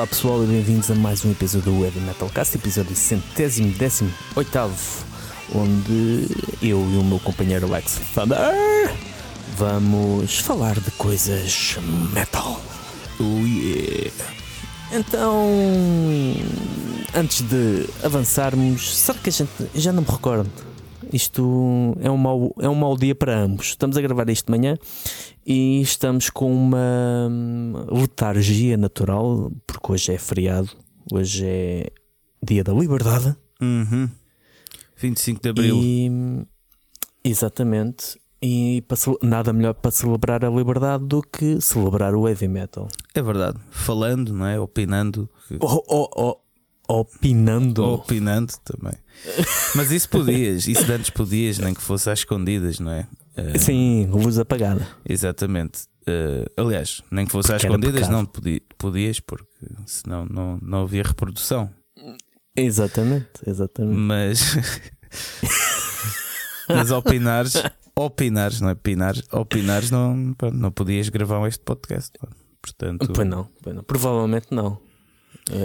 Olá pessoal e bem-vindos a mais um episódio do Heavy Metalcast, episódio centésimo, décimo, oitavo, onde eu e o meu companheiro Alex Thunder vamos falar de coisas metal. Oh yeah! Então, antes de avançarmos, será que a gente já não me recordo? Isto é um mau, é um mau dia para ambos. Estamos a gravar isto de manhã e estamos com uma letargia natural, porque hoje é feriado, hoje é dia da liberdade. Uhum. 25 de Abril. E, exatamente. E para nada melhor para celebrar a liberdade do que celebrar o heavy metal. É verdade. Falando, não é? Opinando. Oh, oh, oh, opinando. Opinando também. Mas isso podias, isso de antes podias, nem que fosse às escondidas, não é? Eh, Sim, luz apagada. Exatamente. Eh, aliás, nem que fosse às Porque era escondidas, não podi- podias, porque senão não, não havia reprodução. Exatamente, exatamente. Mas. Mas opinares, opinares, não é? Opinares, opinares não, não podias gravar este podcast. Portanto, Pois não, pois não, provavelmente não.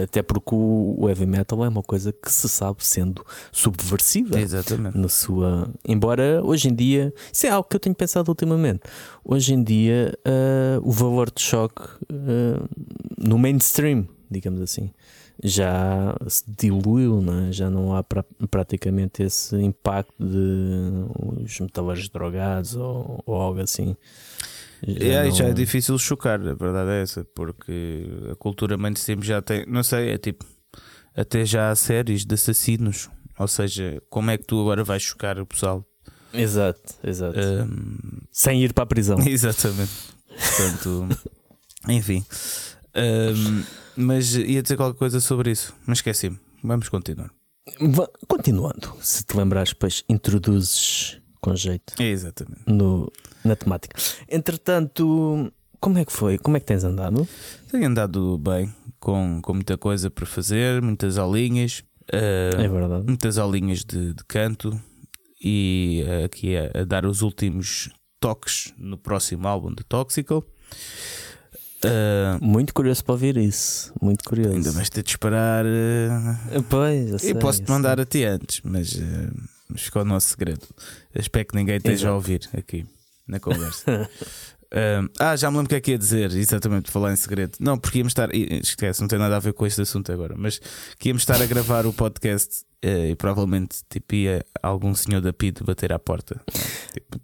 Até porque o heavy metal é uma coisa que se sabe sendo subversiva. exatamente. na sua. Embora hoje em dia, isso é algo que eu tenho pensado ultimamente. Hoje em dia, ah, o valor de choque ah, no mainstream, digamos assim, já se diluiu, não é? já não há pra- praticamente esse impacto de os metaleiros drogados ou, ou algo assim. É, não- já é difícil chocar, a verdade é essa, porque a cultura mainstream já tem, não sei, é tipo, até já há séries de assassinos. Ou seja, como é que tu agora vais chocar o pessoal? Exato, exato. Ahm, Sem ir para a prisão. exatamente. Portanto, enfim. Ahm, mas ia dizer qualquer coisa sobre isso, mas esqueci-me. Vamos continuar. Continuando, se te lembrares, depois introduzes com jeito. Exatamente. no, na temática. Entretanto, como é que foi? Como é que tens andado? Tenho andado bem, com, com muita coisa para fazer, muitas aulinhas. ah, É verdade. muitas aulinhas de, de canto e eh, aqui a, a dar os últimos toques no próximo álbum de Toxical. Eh, Muito curioso para ouvir isso. Muito curioso. ainda vais ter de esperar. eh, Pois, eu sei, eu posso-te eu mandar a ti antes, mas, mas ficou o nosso segredo. Espero que ninguém esteja Exato. a ouvir aqui na conversa. Ah, já me lembro o que é que ia dizer, exatamente, falar em segredo. Não, porque íamos estar. Esquece, não tem nada a ver com este assunto agora, mas que íamos estar a gravar o podcast eh, e provavelmente tipo, ia algum senhor da PID bater à porta. Tipo.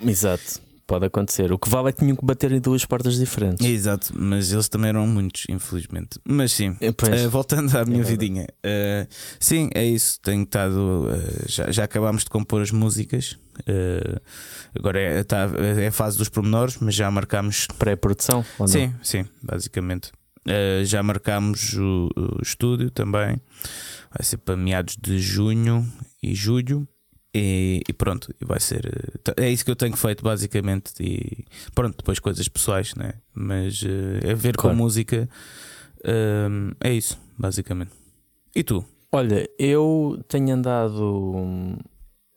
Exato. Pode acontecer. O que vale é que tinham que bater em duas portas diferentes. Exato, mas eles também eram muitos, infelizmente. Mas sim, eh, voltando à minha verdade. vidinha, eh, sim, é isso. Tenho estado. eh, já, já acabámos de compor as músicas. agora é, tá- é a fase dos pormenores, mas já marcámos. Pré-produção? Sim, sim, basicamente. Já marcámos o, o estúdio também. Vai ser para meados de junho e julho. E, e pronto, e vai ser. eh, É isso que eu tenho feito basicamente. E pronto, depois coisas pessoais, né? Mas é ver Claro. com música. eh, é isso, basicamente. E tu? Olha, eu tenho andado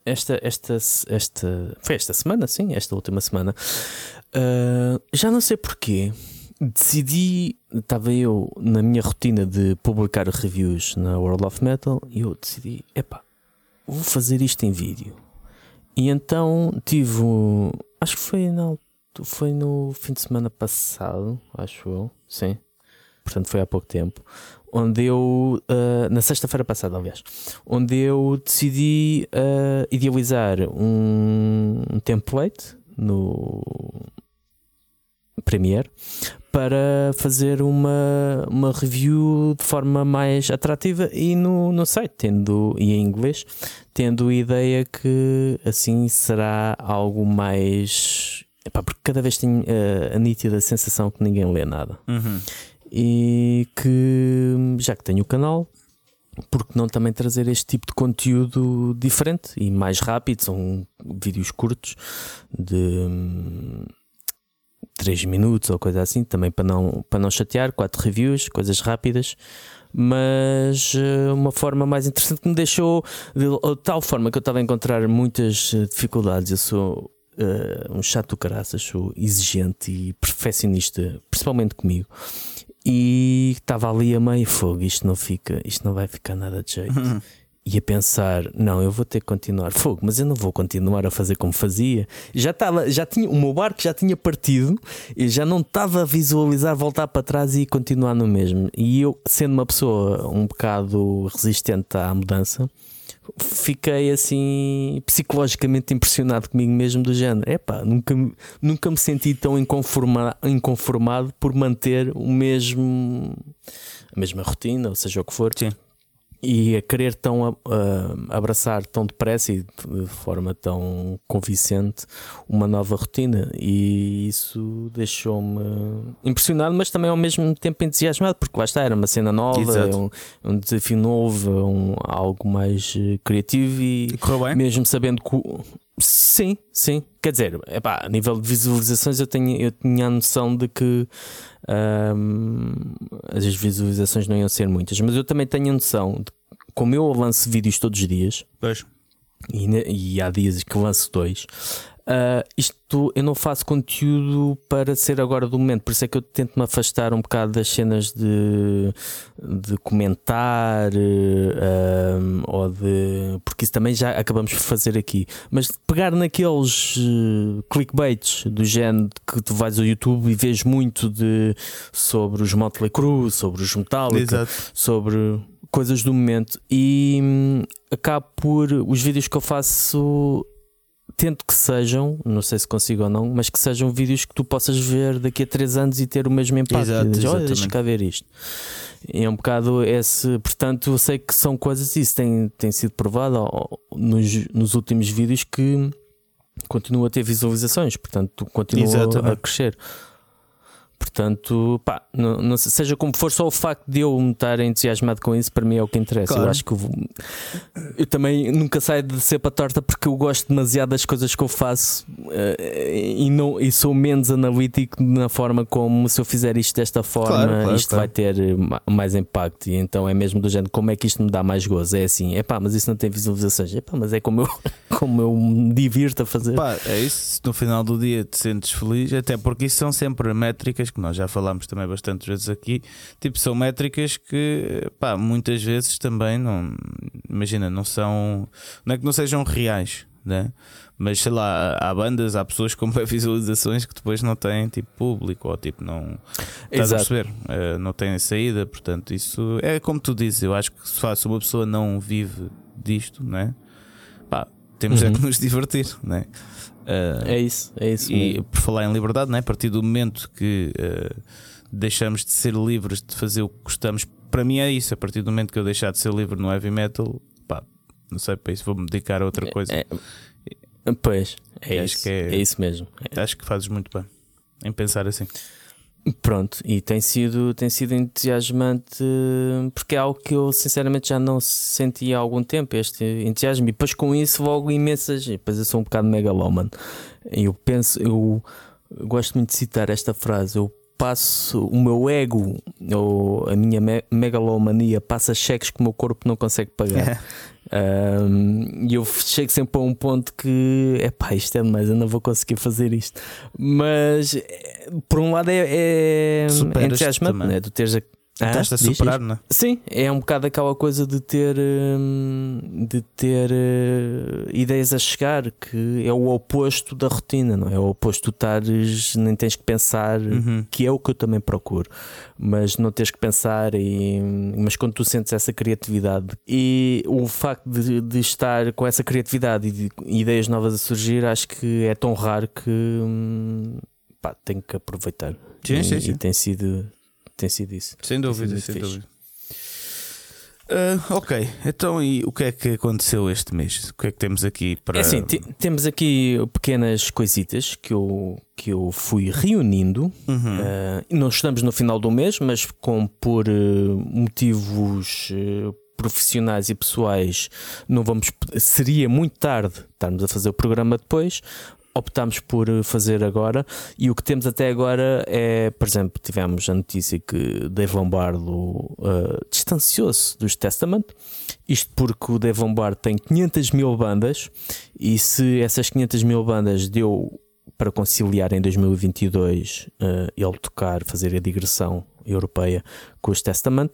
esta, esta, esta foi esta semana, sim, esta última semana. ah, já não sei porquê. Decidi, estava eu na minha rotina de publicar reviews na World of Metal e eu decidi, epá, vou fazer isto em vídeo. E então tive, acho que foi, foi no fim de semana passado, acho eu, sim. Portanto, foi há pouco tempo onde eu, ah, na sexta-feira passada, aliás, onde eu decidi ah, idealizar um, um template no Premiere para fazer uma, uma review de forma mais atrativa e no, no site, tendo, e em inglês, tendo a ideia que assim será algo mais. Epá, porque cada vez tenho ah, a nítida sensação que ninguém lê nada e que já que tenho o canal, porque não também trazer este tipo de conteúdo diferente e mais rápido? São vídeos curtos de 3 minutos ou coisa assim, também para não, para não chatear, quatro reviews, coisas rápidas. mas uh, uma forma mais interessante que me deixou de, de tal forma que eu estava a encontrar muitas eh, dificuldades. Eu sou uh, um chato do caraças, sou exigente e perfeccionista, principalmente comigo. E estava ali a meio fogo, isto não fica, isto não vai ficar nada de jeito. e a pensar, não, eu vou ter que continuar fogo, mas eu não vou continuar a fazer como fazia. Já estava, já tinha, o meu barco já tinha partido e já não estava a visualizar voltar para trás e continuar no mesmo. E eu, sendo uma pessoa um bocado resistente à mudança, fiquei assim psicologicamente impressionado comigo mesmo do género. Epá, nunca, nunca me senti tão inconforma, inconformado por manter o mesmo a mesma rotina, ou seja o que for. Sim e a querer tão uh, abraçar tão depressa e de forma tão convincente uma nova rotina. E isso deixou-me impressionado mas também ao mesmo tempo entusiasmado porque lá está, era uma cena nova um, um, desafio novo um, algo mais uh, criativo e, e mesmo sabendo que Sim, sim. Quer dizer, epá, a nível de visualizações eu, tenho, eu tinha a noção de que um, as visualizações não iam ser muitas, mas eu também tenho a noção de como eu lanço vídeos todos os dias, pois. E, e há dias que lanço dois, Uh, isto eu não faço conteúdo para ser agora do momento, por isso é que eu tento me afastar um bocado das cenas de, de comentar uh, ou de. porque isso também já acabamos por fazer aqui, mas pegar naqueles uh, clickbaits do género que tu vais ao YouTube e vês muito de sobre os Motley Crue, sobre os Metallica, Exato. sobre coisas do momento e hum, acabo por os vídeos que eu faço tento que sejam, não sei se consigo ou não, mas que sejam vídeos que tu possas ver daqui a 3 anos e ter o mesmo impacto. Exato, diz, Olha, deixa cá ver isto. É um bocado esse. Portanto, eu sei que são coisas, isso tem, tem sido provado nos, nos últimos vídeos que continua a ter visualizações, portanto, continua Exatamente. a crescer. Portanto, pá, não, não, seja como for, só o facto de eu me estar entusiasmado com isso, para mim é o que interessa. Claro. Eu acho que eu, eu, também nunca saio de ser para torta porque eu gosto demasiado das coisas que eu faço uh, e, não, e sou menos analítico na forma como se eu fizer isto desta forma, claro, claro, isto vai ter mais impacto. E então é mesmo do género, como é que isto me dá mais gozo? É assim, é pá, mas isso não tem visualizações, é pá, mas é como eu, como eu me divirto a fazer. Pá, é isso, no final do dia te sentes feliz, até porque isso são sempre métricas métricas, que nós já falámos também bastantes vezes aqui, tipo, são métricas que, pá, muitas vezes também não, imagina, não são, não é que não sejam reais, né? Mas sei lá, há bandas, há pessoas com visualizações que depois não têm tipo público ou tipo não estás a perceber, uh, não têm saída, portanto, isso é como tu dizes, eu acho que se uma pessoa não vive disto, né? Pá, temos uhum. é que nos divertir, né? Uh, é isso, é isso. E mesmo. por falar em liberdade, né? a partir do momento que uh, deixamos de ser livres de fazer o que gostamos, para mim é isso. A partir do momento que eu deixar de ser livre no heavy metal, pá, não sei, para isso vou-me dedicar a outra coisa. É, é, pois, é isso, é, é, isso mesmo. Acho que fazes muito bem em pensar assim. Pronto, e tem sido, tem sido entusiasmante porque é algo que eu sinceramente já não senti há algum tempo, este entusiasmo, e depois com isso logo imensas, depois eu sou um bocado megalómano. Eu penso, eu gosto muito de citar esta frase, eu passo o meu ego ou a minha megalomania passa cheques que o meu corpo não consegue pagar. Um, e eu chego sempre a um ponto que é pá, isto é demais, eu não vou conseguir fazer isto. Mas por um lado é, é, é entusiasmante, né? tu teres a ah, Estás a superar, não é? Sim, é um bocado aquela coisa de ter, hum, de ter uh, ideias a chegar, que é o oposto da rotina, não é? é o oposto, tu estares, nem tens que pensar, uhum. que é o que eu também procuro, mas não tens que pensar, e, mas quando tu sentes essa criatividade e o facto de, de estar com essa criatividade e de ideias novas a surgir, acho que é tão raro que hum, pá, tenho que aproveitar. Sim, e, sim, sim. e tem sido tem sido isso. Sem dúvida, sem dúvida. Uh, ok, então e o que é que aconteceu este mês? O que é que temos aqui para. É assim, temos aqui pequenas coisitas que eu, que eu fui reunindo. Uhum. Uh, não estamos no final do mês, mas com por uh, motivos profissionais e pessoais, não vamos. Seria muito tarde estarmos a fazer o programa depois. Optámos por fazer agora. E o que temos até agora é, por exemplo, tivemos a notícia que Dave Lombardo uh, distanciou-se dos Testament. Isto porque o Dave Lombardo tem 500 mil bandas e se essas 500 mil bandas deu para conciliar em 2022 uh, ele tocar, fazer a digressão europeia com os Testament,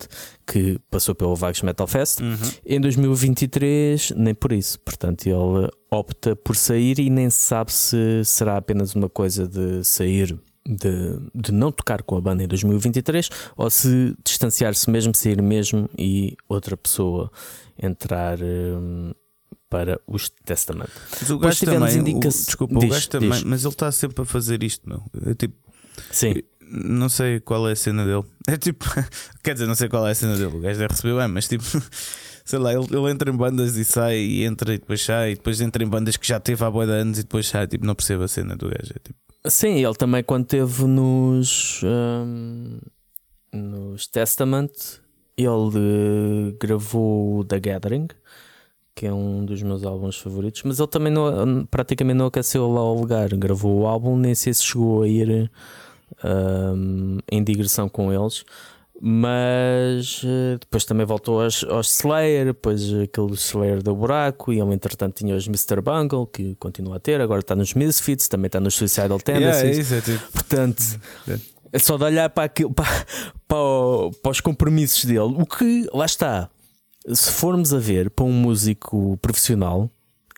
que passou pelo Vagos Metal Fest. Uhum. Em 2023, nem por isso. Portanto, ele opta por sair e nem sabe se será apenas uma coisa de sair. De, de não tocar com a banda em 2023 ou se distanciar-se mesmo, sair mesmo e outra pessoa entrar hum, para os Testament. Mas o gajo também, indica- o, desculpa, Diz, o gajo também, diz. mas ele está sempre a fazer isto, meu. É tipo, Sim, não sei qual é a cena dele. É tipo, quer dizer, não sei qual é a cena dele. O gajo deve receber bem, mas tipo, sei lá, ele, ele entra em bandas e sai, e entra e depois sai, e depois entra em bandas que já teve há boa de anos e depois sai. Tipo, não percebo a cena do gajo. É tipo, Sim, ele também quando esteve nos, hum, nos Testament, ele eh, gravou o The Gathering, que é um dos meus álbuns favoritos, mas ele também não, praticamente não aqueceu lá o lugar. Gravou o álbum, nem sei se chegou a ir hum, em digressão com eles. Mas eh, depois também voltou aos, aos Slayer, depois aquele Slayer do buraco, e ele entretanto tinha os Mr. Bungle, que continua a ter, agora está nos Misfits, também está nos Suicidal yeah, Tendencies. é isso, é tipo, Portanto, é só de olhar para, aquilo, para, para, o- para os compromissos dele. O que, lá está, se formos a ver para um músico profissional,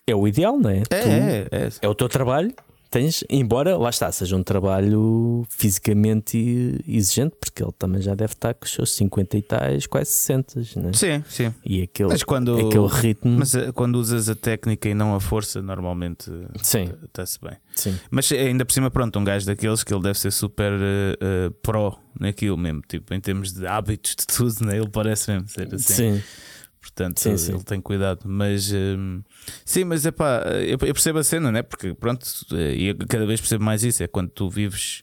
é o ideal, não é? é, Tu- é, é. é o teu trabalho. Tens, embora lá está, seja um trabalho fisicamente exigente, porque ele também já deve estar com os seus 50 e tais, quase 60, né? Sim, sim. E aquele, Mas quando, aquele ritmo. mas eh, quando usas a técnica e não a força, normalmente está-se bem. sim. Mas ainda por cima, pronto, um gajo daqueles que ele deve ser super eh, eh, pró naquilo mesmo, tipo, em termos de hábitos de tudo, né? ele parece mesmo ser assim. Sim, Portanto, Sim, ele sim. tem cuidado. Mas hum, sim, mas é pá, eu, eu percebo a cena, né? Porque pronto, eh, e cada vez percebo mais isso. É quando tu vives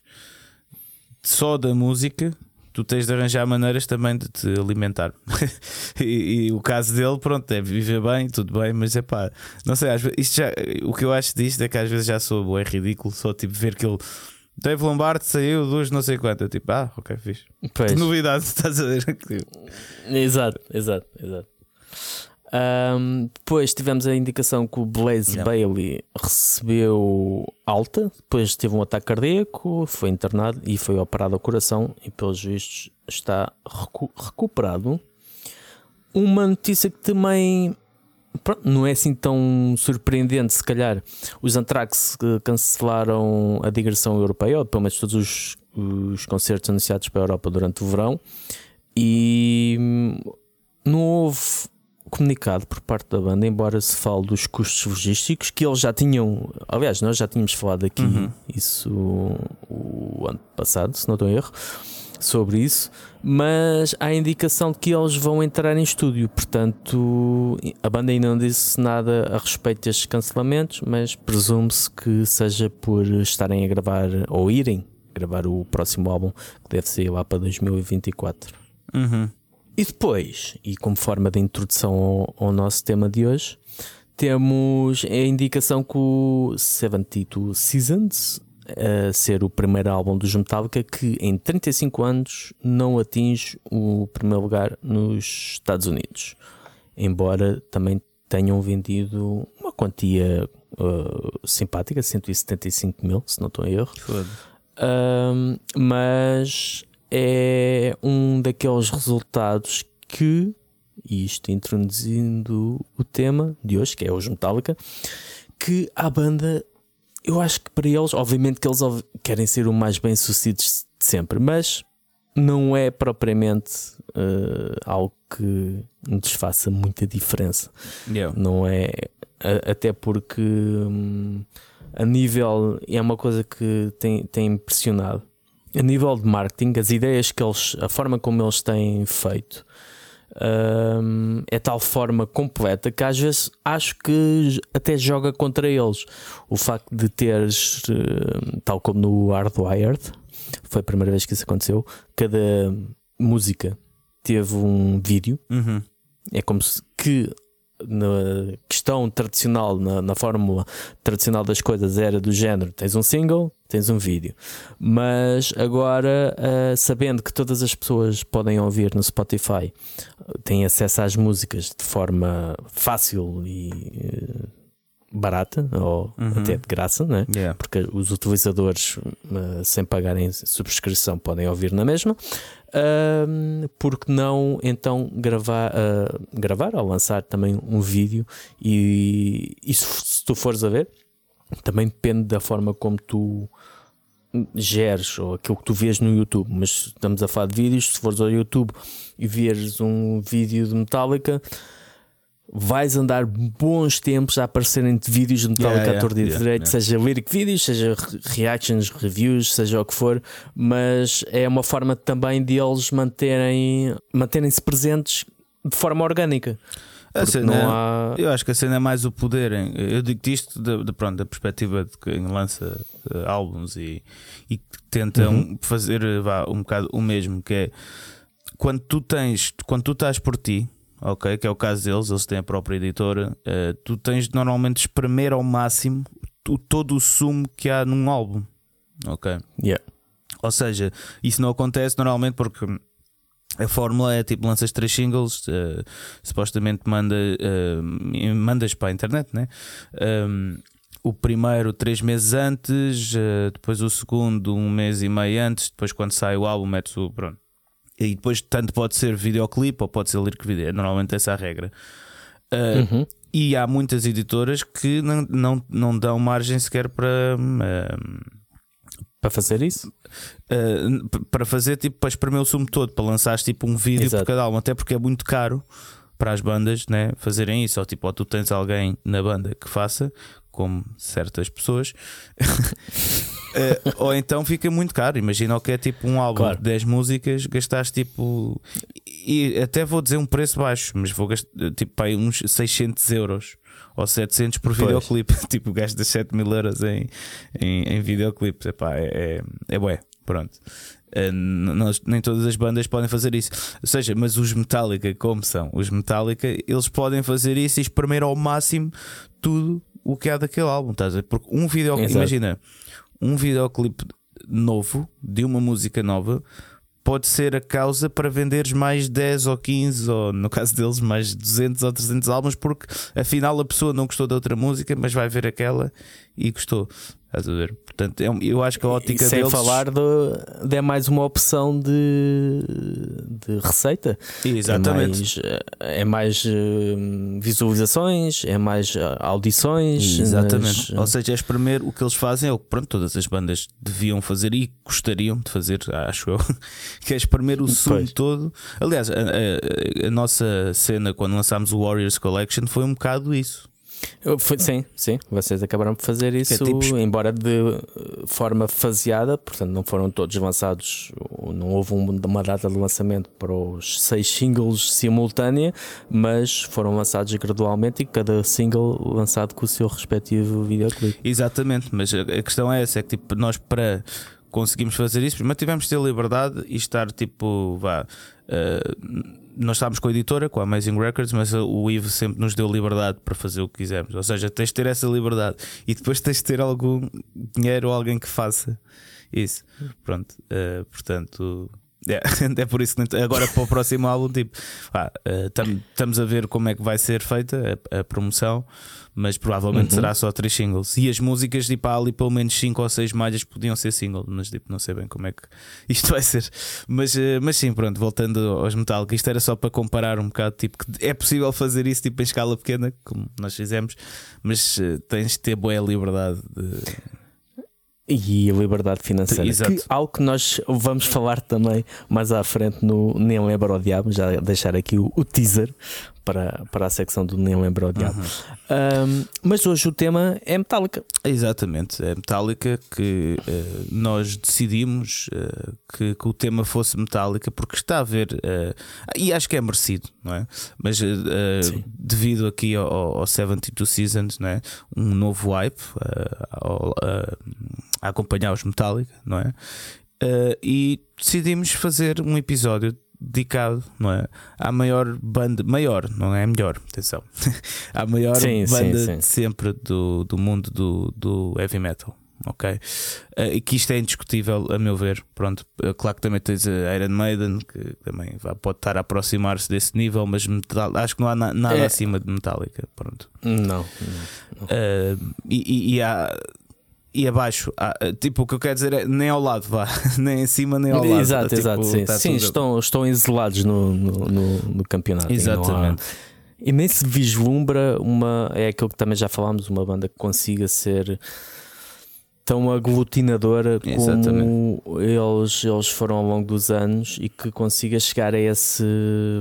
só da música, tu tens de arranjar maneiras também de te alimentar. e, e o caso dele, pronto, é viver bem, tudo bem, mas é pá, não sei, às vezes, já, o que eu acho disto é que às vezes já sou é ridículo só tipo ver que ele. Dave Lombardo saiu dos não sei quanto. Eu tipo, ah, ok, fixe. pois. Que novidade, estás a ver? Exato, exato, exato. Ahm, depois tivemos a indicação que o Blaze Yeah. Bailey recebeu alta, depois teve um ataque cardíaco, foi internado e foi operado ao coração e pelos vistos está recu- recuperado. Uma notícia que também pronto, não é assim tão surpreendente, se calhar. Os Anthrax cancelaram a digressão europeia, ou pelo menos todos os, os concertos anunciados para a Europa durante o verão, e hum, não houve comunicado por parte da banda, embora se fale dos custos logísticos que eles já tinham. Aliás, nós já tínhamos falado aqui Uhum. isso o ano passado, se não estou em erro, sobre isso. Mas há indicação de que eles vão entrar em estúdio, portanto, a banda ainda não disse nada a respeito destes cancelamentos, mas presume-se que seja por estarem a gravar ou irem gravar o próximo álbum que deve sair lá para 2024. Uhum. E depois, e como forma de introdução ao, ao nosso tema de hoje, temos a indicação que o 72 Seasons, a ser o primeiro álbum dos Metallica que em 35 anos não atinge o primeiro lugar nos Estados Unidos. Embora também tenham vendido uma quantia uh, simpática, 175 mil, se não estou em erro. Um, mas é um daqueles resultados que, e isto introduzindo o tema de hoje, que é os Metallica, que a banda, eu acho que para eles, obviamente que eles querem ser o mais bem sucedidos de sempre, mas não é propriamente uh, algo que nos faça muita diferença Yeah. não é a- até porque hum, a nível é uma coisa que tem, tem impressionado a nível de marketing as ideias que eles a forma como eles têm feito hum, é tal forma completa que às vezes acho que até joga contra eles o facto de teres hum, tal como no Hardwired foi a primeira vez que isso aconteceu cada música teve um vídeo Uhum. é como se que na questão tradicional, na, na fórmula tradicional das coisas, era do género: tens um single, tens um vídeo. Mas agora, uh, sabendo que todas as pessoas podem ouvir no Spotify, têm acesso às músicas de forma fácil e. Uh, barata ou Uhum. até de graça, né? Yeah. porque os utilizadores, uh, sem pagarem subscrição, podem ouvir na mesma. Um, porque não então gravar, uh, gravar ou lançar também um vídeo? E, e se, se tu fores a ver, também depende da forma como tu geres ou aquilo que tu vês no YouTube. Mas estamos a falar de vídeos. Se fores ao YouTube e vês um vídeo de Metallica. Vais andar bons tempos a aparecerem de vídeos de Metallica Yeah, à torta yeah, direito, yeah. seja lyric vídeos, seja re- reactions, reviews, seja o que for, mas é uma forma também de eles manterem manterem-se presentes de forma orgânica. A cena- não há. Eu acho que a cena é mais o poder. Eu digo isto da, da- pronto, da perspectiva de quem lança eh, álbuns e, e tenta Uhum. um- fazer eh, vá, um bocado o mesmo, que é quando tu tens, quando tu estás por ti, ok, que é o caso deles, eles têm a própria editora, eh, tu tens de normalmente espremer ao máximo o- todo o sumo que há num álbum, ok? Yeah. Ou seja, isso não acontece normalmente porque a fórmula é tipo lanças três singles, eh, supostamente manda, eh, mandas para a internet, né? Um, o primeiro três meses antes, eh, depois o segundo um mês e meio antes, depois quando sai o álbum metes o pronto. E depois tanto pode ser videoclipe ou pode ser lyric video, é normalmente essa a regra. Uhum. E há muitas editoras que não, não, não dão margem sequer para, Para fazer isso? Uh, para fazer tipo para espremer o sumo todo, para lançares tipo um vídeo Exato. por cada álbum, até porque é muito caro para as bandas né, fazerem isso. Ou tipo, ou tu tens alguém na banda que faça, como certas pessoas, Uh, ou então fica muito caro. Imagina o que é tipo um álbum Claro. de 10 músicas, gastaste tipo, e até vou dizer um preço baixo, mas vou gastar tipo para aí uns 600 euros. Ou 700 por videoclipe, tipo gastas 7 mil euros em, em, em videoclipes. Epá, é, é, é bué, pronto. N- nós- nem todas as bandas podem fazer isso. Ou seja, mas os Metallica, como são? Os Metallica, eles podem fazer isso e espremer ao máximo tudo o que há daquele álbum. Estás a? Porque um videoclipe, imagina, um videoclipe novo de uma música nova pode ser a causa para venderes mais 10 ou 15, ou no caso deles, mais 200 ou 300 álbuns, porque afinal a pessoa não gostou da outra música, mas vai ver aquela e gostou. Estás a ver? Portanto, é eu acho que a E ótica sem deles. falar de, de é mais uma opção de, de receita. Exatamente. É mais, é mais, eh, visualizações, é mais eh, audições. Exatamente. nas- Ou seja, é espremer o que eles fazem é o que pronto, todas as bandas deviam fazer e gostariam de fazer, acho eu, que é espremer o Pois. todo. Aliás, a, a- a nossa cena quando lançámos o Warriors Collection foi um bocado isso. Fui- sim, sim, vocês acabaram por fazer isso, tipo- embora de eh, forma faseada, portanto não foram todos lançados, não houve um- uma data de lançamento para os seis singles simultânea, mas foram lançados gradualmente e cada single lançado com o seu respectivo videoclipe. Exatamente, mas a, questão é essa: é que tipo, nós para conseguirmos fazer isso, primeiro tivemos de ter liberdade e estar tipo, vá. eh, nós estávamos com a editora, com a Amazing Records, mas o Ivo sempre nos deu liberdade para fazer o que quisermos. Ou seja, tens de ter essa liberdade e depois tens de ter algum dinheiro ou alguém que faça isso. Pronto, eh, portanto. É, é por isso que agora para o próximo álbum, tipo, estamos a ver como é que vai ser feita a, a promoção, mas provavelmente Uhum. será só três singles. E as músicas, tipo, há ali pelo menos cinco ou seis malhas podiam ser single, mas tipo, não sei bem como é que isto vai ser. Mas, eh, mas sim, pronto, voltando aos Metallica, isto era só para comparar um bocado, tipo, que é possível fazer isso tipo, em escala pequena, como nós fizemos, mas eh, tens de ter boa liberdade de. E a liberdade financeira. Exato. Que, algo que nós vamos falar também mais à frente no Nem Lembra o Diabo, já deixar aqui o, o teaser para, para a secção do Nem Lembra o Diabo. Um, mas hoje o tema é Metallica. Exatamente, é Metallica que eh, nós decidimos eh, que, que o tema fosse Metallica porque está a ver, eh, e acho que é merecido, não é? Mas devido aqui ao, ao 72 Seasons, não é? Um novo hype ao- a- acompanhar os Metallica, não é? E decidimos fazer um episódio dedicado, não é? À maior banda, maior, não é melhor, atenção, à maior Sim, sim, banda sim. de sempre do, do mundo do, do heavy metal. Ok, Eh, e que isto é indiscutível, a meu ver. Pronto, eh, claro que também tens a Iron Maiden, que também pode estar a aproximar-se desse nível, mas metal- acho que não há na- nada É. acima de Metallica. Pronto, Não, não. Uh, e, e, e há- e abaixo, há, uh, tipo, o que eu quero dizer é nem ao lado, vá, nem em cima, nem ao lado. Exato, Tipo, exato. Sim, tá Sim, estão, estão isolados no, no, no, no campeonato. E não há- Exatamente. E nem se vislumbra uma. É aquilo que também já falámos, uma banda que consiga ser tão aglutinadora como eles, eles foram ao longo dos anos e que consiga chegar a esse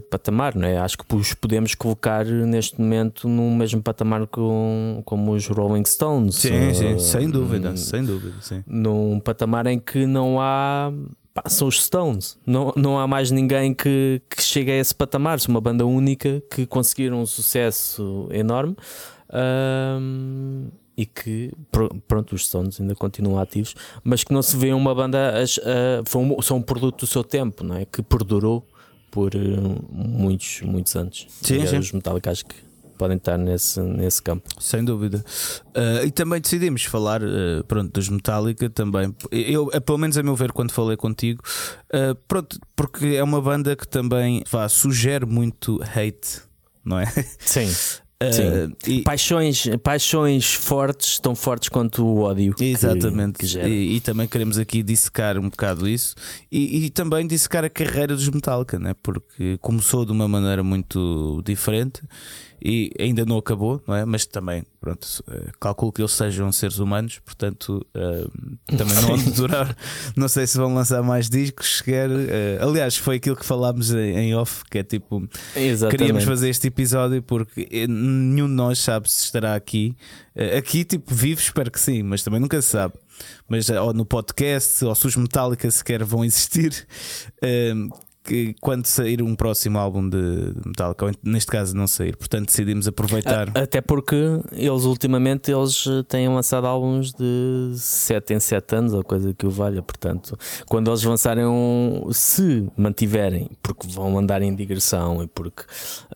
patamar, não é? Acho que os podemos colocar neste momento no mesmo patamar com, como os Rolling Stones. Sim, sim, Uh, sem dúvida, hum, sem dúvida, sim. num patamar em que não há. pá, são os Stones, não, não há mais ninguém que, que chegue a esse patamar. São uma banda única que conseguiram um sucesso enorme ahm, e que, pr- pronto, os Stones ainda continuam ativos, mas que não se vê uma banda. a- são um produto do seu tempo, não é? Que perdurou por eh, muitos, muitos anos. Sim, E sim. Os Metallica acho que podem estar nesse, nesse campo. Sem dúvida. Uh, e também decidimos falar uh, pronto, dos Metallica também. Eu, pelo menos a meu ver, quando falei contigo, uh, pronto, porque é uma banda que também vá, sugere muito hate, não é? Sim. Uh, e- Paixões, paixões fortes, tão fortes quanto o ódio. que- Exatamente, que gera. e, e também queremos aqui dissecar um bocado isso e, e também dissecar a carreira dos Metallica, né? porque começou de uma maneira muito diferente e ainda não acabou, não é? Mas também, pronto, eh, calculo que eles sejam seres humanos, portanto, eh, também não vão durar. Não sei se vão lançar mais discos sequer. eh, aliás, foi aquilo que falámos em, off, que é tipo. Exatamente. Queríamos fazer este episódio porque nenhum de nós sabe se estará aqui. Eh, Aqui, tipo, vivo, espero que sim, mas também nunca se sabe. Mas ou no podcast, ou se os Metallica sequer vão existir. eh, que quando sair um próximo álbum de Metallica, ou neste caso não sair, portanto decidimos aproveitar. Até porque eles ultimamente eles eh, têm lançado álbuns de 7 em 7 anos ou coisa que o valha. Portanto, quando eles lançarem um, se mantiverem, porque vão andar em digressão e porque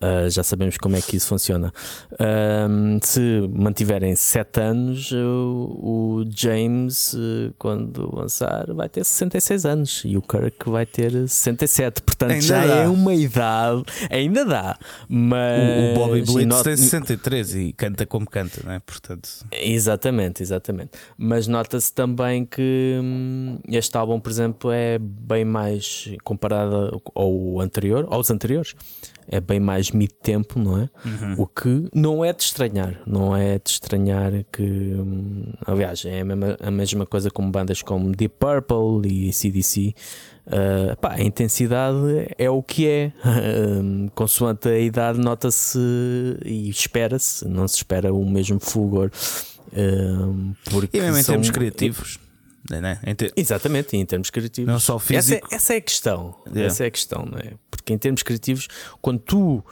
ah, já sabemos como é que isso funciona, ahm, se mantiverem 7 anos, o, o James, quando lançar, vai ter 66 anos e o Kirk vai ter 67. Portanto, Ainda já dá. é uma idade, ainda dá, mas O, o Bobby Blitz not- tem 63 e canta como canta, não é? Portanto, Exatamente, exatamente. Mas nota-se também que hum, este álbum, por exemplo, é bem mais comparado ao anterior, aos anteriores, é bem mais mid-tempo, não é? O que não é de estranhar, não é de estranhar que, hum, aliás, é a mesma, a mesma coisa como bandas como Deep Purple e CDC. Uh, pá, a intensidade é o que é, Hum, consoante a idade, nota-se e espera-se, não se espera o mesmo fulgor. hum, porque e mesmo em são- termos criativos, não é? Em ter- Exatamente, em termos criativos. não só Essa é, físico. essa é a questão. Yeah. Essa é a questão, não é? Porque em termos criativos, quando tu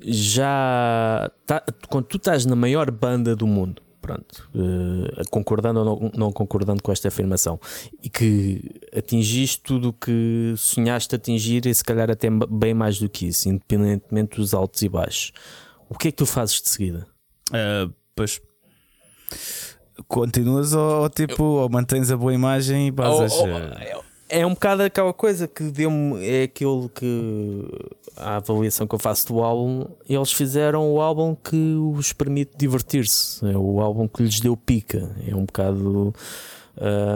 já tá, quando tu estás na maior banda do mundo, pronto, eh, concordando ou não, não concordando com esta afirmação, e que atingiste tudo o que sonhaste atingir, e se calhar até bem mais do que isso, independentemente dos altos e baixos, o que é que tu fazes de seguida? Ah, pois continuas ou, ou tipo, ou mantens a boa imagem e basas. Oh, é- um bocado aquela coisa que deu-me. É aquilo que. A avaliação que eu faço do álbum, eles fizeram o álbum que os permite divertir-se. É o álbum que lhes deu pica. É um bocado.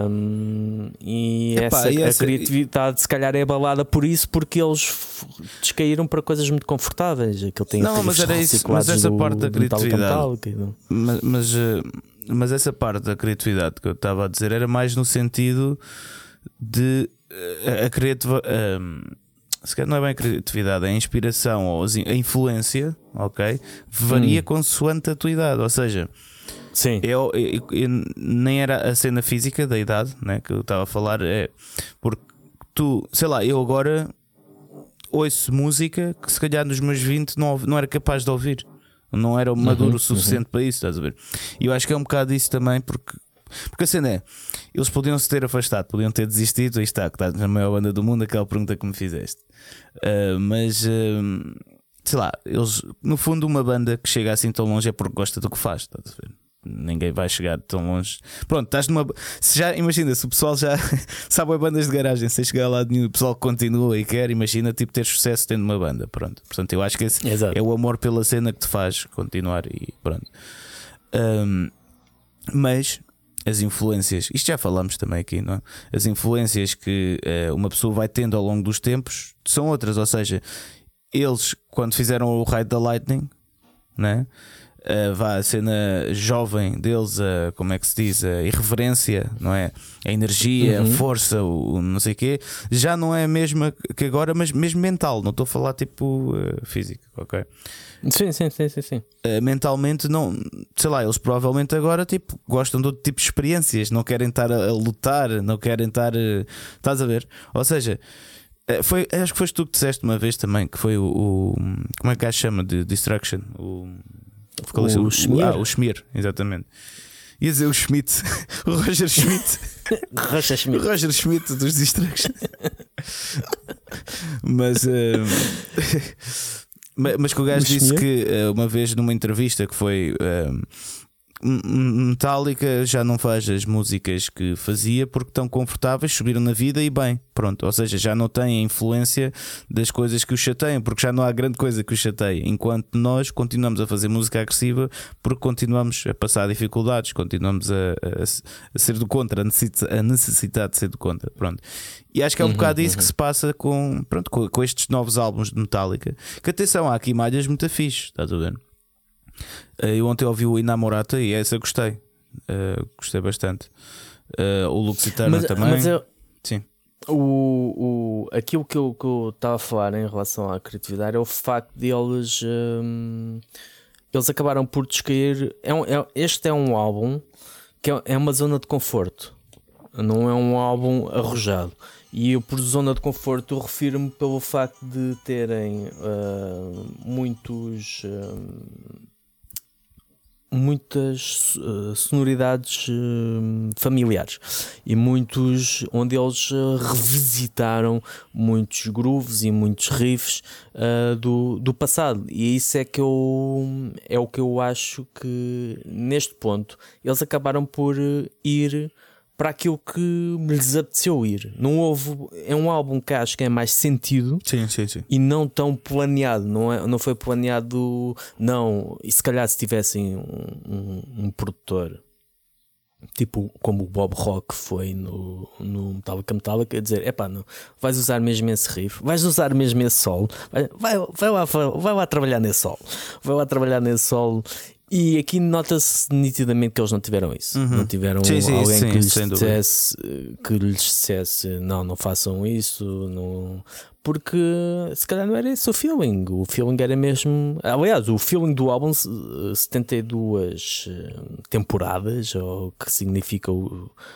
hum, e, Epá, essa, e essa- a criatividade se calhar é abalada por isso, porque eles descaíram para coisas muito confortáveis. Aquilo tem Não, mas era isso, mas essa do- parte da criatividade. Do- Mas, mas, eh, mas essa parte da criatividade que eu estava a dizer era mais no sentido de eh, a criativa. ehm, se calhar não é bem a criatividade, é a inspiração ou a influência, ok? Varia consoante a tua idade. Ou seja, Sim, eu, eu- eu- nem era a cena física da idade né, que eu estava a falar, é porque tu, sei lá, eu agora ouço música que se calhar nos meus 20 não, não era capaz de ouvir, não era maduro o suficiente para isso, estás a ver? E eu acho que é um bocado isso também, porque Porque a cena é, eles podiam se ter afastado, podiam ter desistido, aí está, que estás na maior banda do mundo, aquela pergunta que me fizeste. Uh, mas uh, sei lá, eles, no fundo, uma banda que chega assim tão longe é porque gosta do que faz, estás a ver? Ninguém vai chegar tão longe. Pronto, estás numa. Se já, imagina, se o pessoal já sabe bandas de garagem, sem chegar lá nenhum, o pessoal continua e quer, imagina tipo ter sucesso tendo uma banda. Pronto, portanto, eu acho que esse Exato. é o amor pela cena que te faz continuar e pronto. Um, mas as influências, isto já falamos também aqui, não é? As influências que uh, uma pessoa vai tendo ao longo dos tempos são outras, ou seja, eles quando fizeram o Ride da Lightning, né? Uh, vá, a cena jovem deles, a, como é que se diz, a irreverência, não é? A energia, uhum. a força, o, não sei o quê, já não é a mesma que agora, mas mesmo mental, não estou a falar tipo uh, físico, ok? Sim, sim, sim, sim. sim. Uh, mentalmente, não, sei lá, eles provavelmente agora tipo, gostam de outro tipo de experiências, não querem estar a, a lutar, não querem estar. Uh, estás a ver? Ou seja, uh, foi, acho que foste tu que disseste uma vez também que foi o. o como é que a chama? De Destruction? O, o, o Schmier. Ah, o Schmier, exatamente. Ia dizer o Schmidt, o Roger Schmidt. Roger Schmidt. Roger Schmidt dos Distraction. Mas. Uh, mas que o gajo disse que uh, uma vez numa entrevista que foi. Uh, Metallica já não faz as músicas que fazia porque estão confortáveis, subiram na vida e bem, pronto. Ou seja, já não tem a influência das coisas que o chateiam, porque já não há grande coisa que o chateie. Enquanto nós continuamos a fazer música agressiva porque continuamos a passar dificuldades, continuamos a, a, a ser do contra, a necessidade de ser do contra. Pronto. E acho que é um uhum, bocado isso uhum. que se passa com, pronto, com, com, estes novos álbuns de Metallica. Que atenção, há aqui malhas muito fixe, estás a ver? Eh, eu ontem ouvi o Inamorata e essa gostei. Uh, gostei bastante. Uh, o Lux Eterna também. Mas eu, Sim. O, o, aquilo que eu estava a falar em relação à criatividade é o facto de eles. Um, eles acabaram por descair. É um, é, este é um álbum que é, é uma zona de conforto, não é um álbum arrojado. E eu, por zona de conforto, refiro-me pelo facto de terem uh, muitos. Uh, muitas uh, sonoridades uh, familiares. E muitos onde eles uh, revisitaram muitos grooves e muitos riffs do, do passado. E isso é que eu é o que eu acho que neste ponto eles acabaram por ir para aquilo que me lhes apeteceu ir. Não houve. É um álbum que acho que é mais sentido sim, sim, sim. e não tão planeado. Não, é, não foi planeado. Não. E se calhar se tivessem um, um, um produtor tipo como o Bob Rock foi no, no Metallica Metallica, quer dizer, é pá, não, vais usar mesmo esse riff, vais usar mesmo esse solo, vai, vai, vai, lá, vai lá trabalhar nesse solo, vai lá trabalhar nesse solo e aqui nota-se nitidamente que eles não tiveram isso. Uhum. Não tiveram sim, sim, alguém sim, que, lhes dissesse, que lhes dissesse não, não façam isso, não... porque se calhar não era esse o feeling. O feeling era mesmo. Aliás, o feeling do álbum 72 eh, temporadas, ou que significa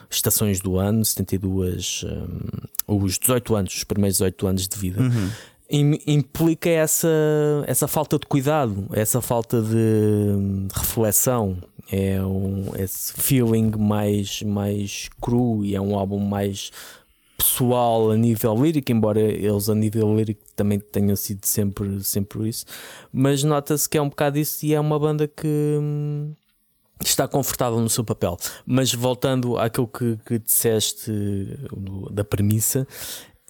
estações do ano, 72 um, eh, os 18 anos, os primeiros 18 anos de vida. Uhum implica essa, essa falta de cuidado, essa falta de reflexão. É um esse feeling mais, mais cru e é um álbum mais pessoal a nível lírico, embora eles a nível lírico também tenham sido sempre, sempre isso. Mas nota-se que é um bocado isso e é uma banda que hum, está confortável no seu papel. Mas voltando àquilo que, que disseste da premissa,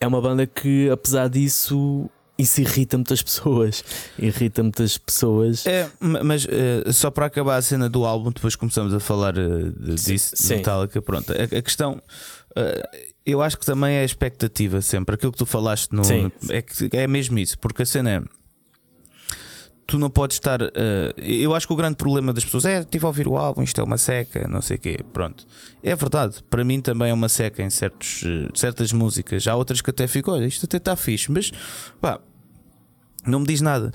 é uma banda que, apesar disso, isso irrita muitas pessoas. Irrita muitas pessoas. É, mas uh, só para acabar a cena do álbum, depois começamos a falar uh, disso, Sim. de Metallica. Pronto, a, a questão. Uh, eu acho que também é a expectativa sempre. Aquilo que tu falaste no, Sim. é, que, é mesmo isso, porque a cena é tu não podes estar. Uh, eu acho que o grande problema das pessoas é estive a ouvir o álbum, isto é uma seca, não sei o quê. Pronto. É verdade, para mim também é uma seca em certos, uh, certas músicas. Há outras que até fico, olha, isto até está fixe, mas pá, não me diz nada.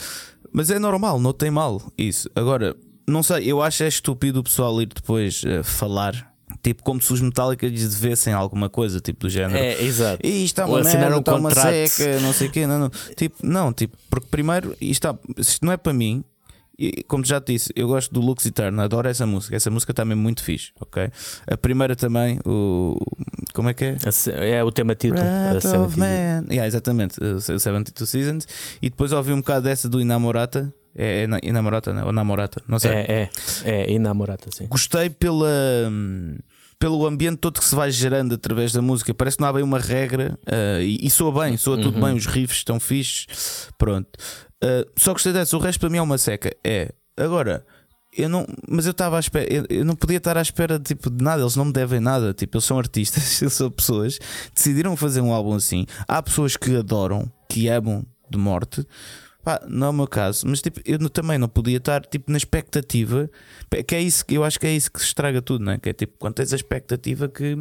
Mas é normal, não tem mal isso. Agora, não sei, eu acho é estúpido o pessoal ir depois uh, falar Tipo, como se os Metallica lhes devessem alguma coisa, tipo do género. É, exato. E isto está uma merda, está uma seca, não sei o quê. Não, não. Tipo, não, tipo, porque primeiro, isto, está, isto não é para mim. E, como já te disse, eu gosto do Lux Eterno, adoro essa música. Essa música também é muito fixe, ok? A primeira também, o. Como é que é? É o tema título. Breath of Man. Yeah, exatamente, o 72 Seasons. E depois ouvi um bocado dessa do Inamorata. É, é Inamorata, não? ou Namorata, não sei. É, é, é Inamorata, sim. Gostei pela. Pelo ambiente todo que se vai gerando através da música, parece que não há bem uma regra uh, e, e soa bem, soa tudo Uhum. bem, os riffs estão fixes. Pronto, Uh, só gostei dessa. O resto para mim é uma seca. É agora, eu não, mas eu estava à espera, eu, eu não podia estar à espera tipo, de nada, eles não me devem nada. Tipo, eles são artistas, eles são pessoas, decidiram fazer um álbum assim. Há pessoas que adoram, que amam de morte. Pá, não é o meu caso, mas tipo, eu também não podia estar tipo, na expectativa. Que é isso que eu acho que é isso que estraga tudo, não é? Que é tipo, quando tens a expectativa que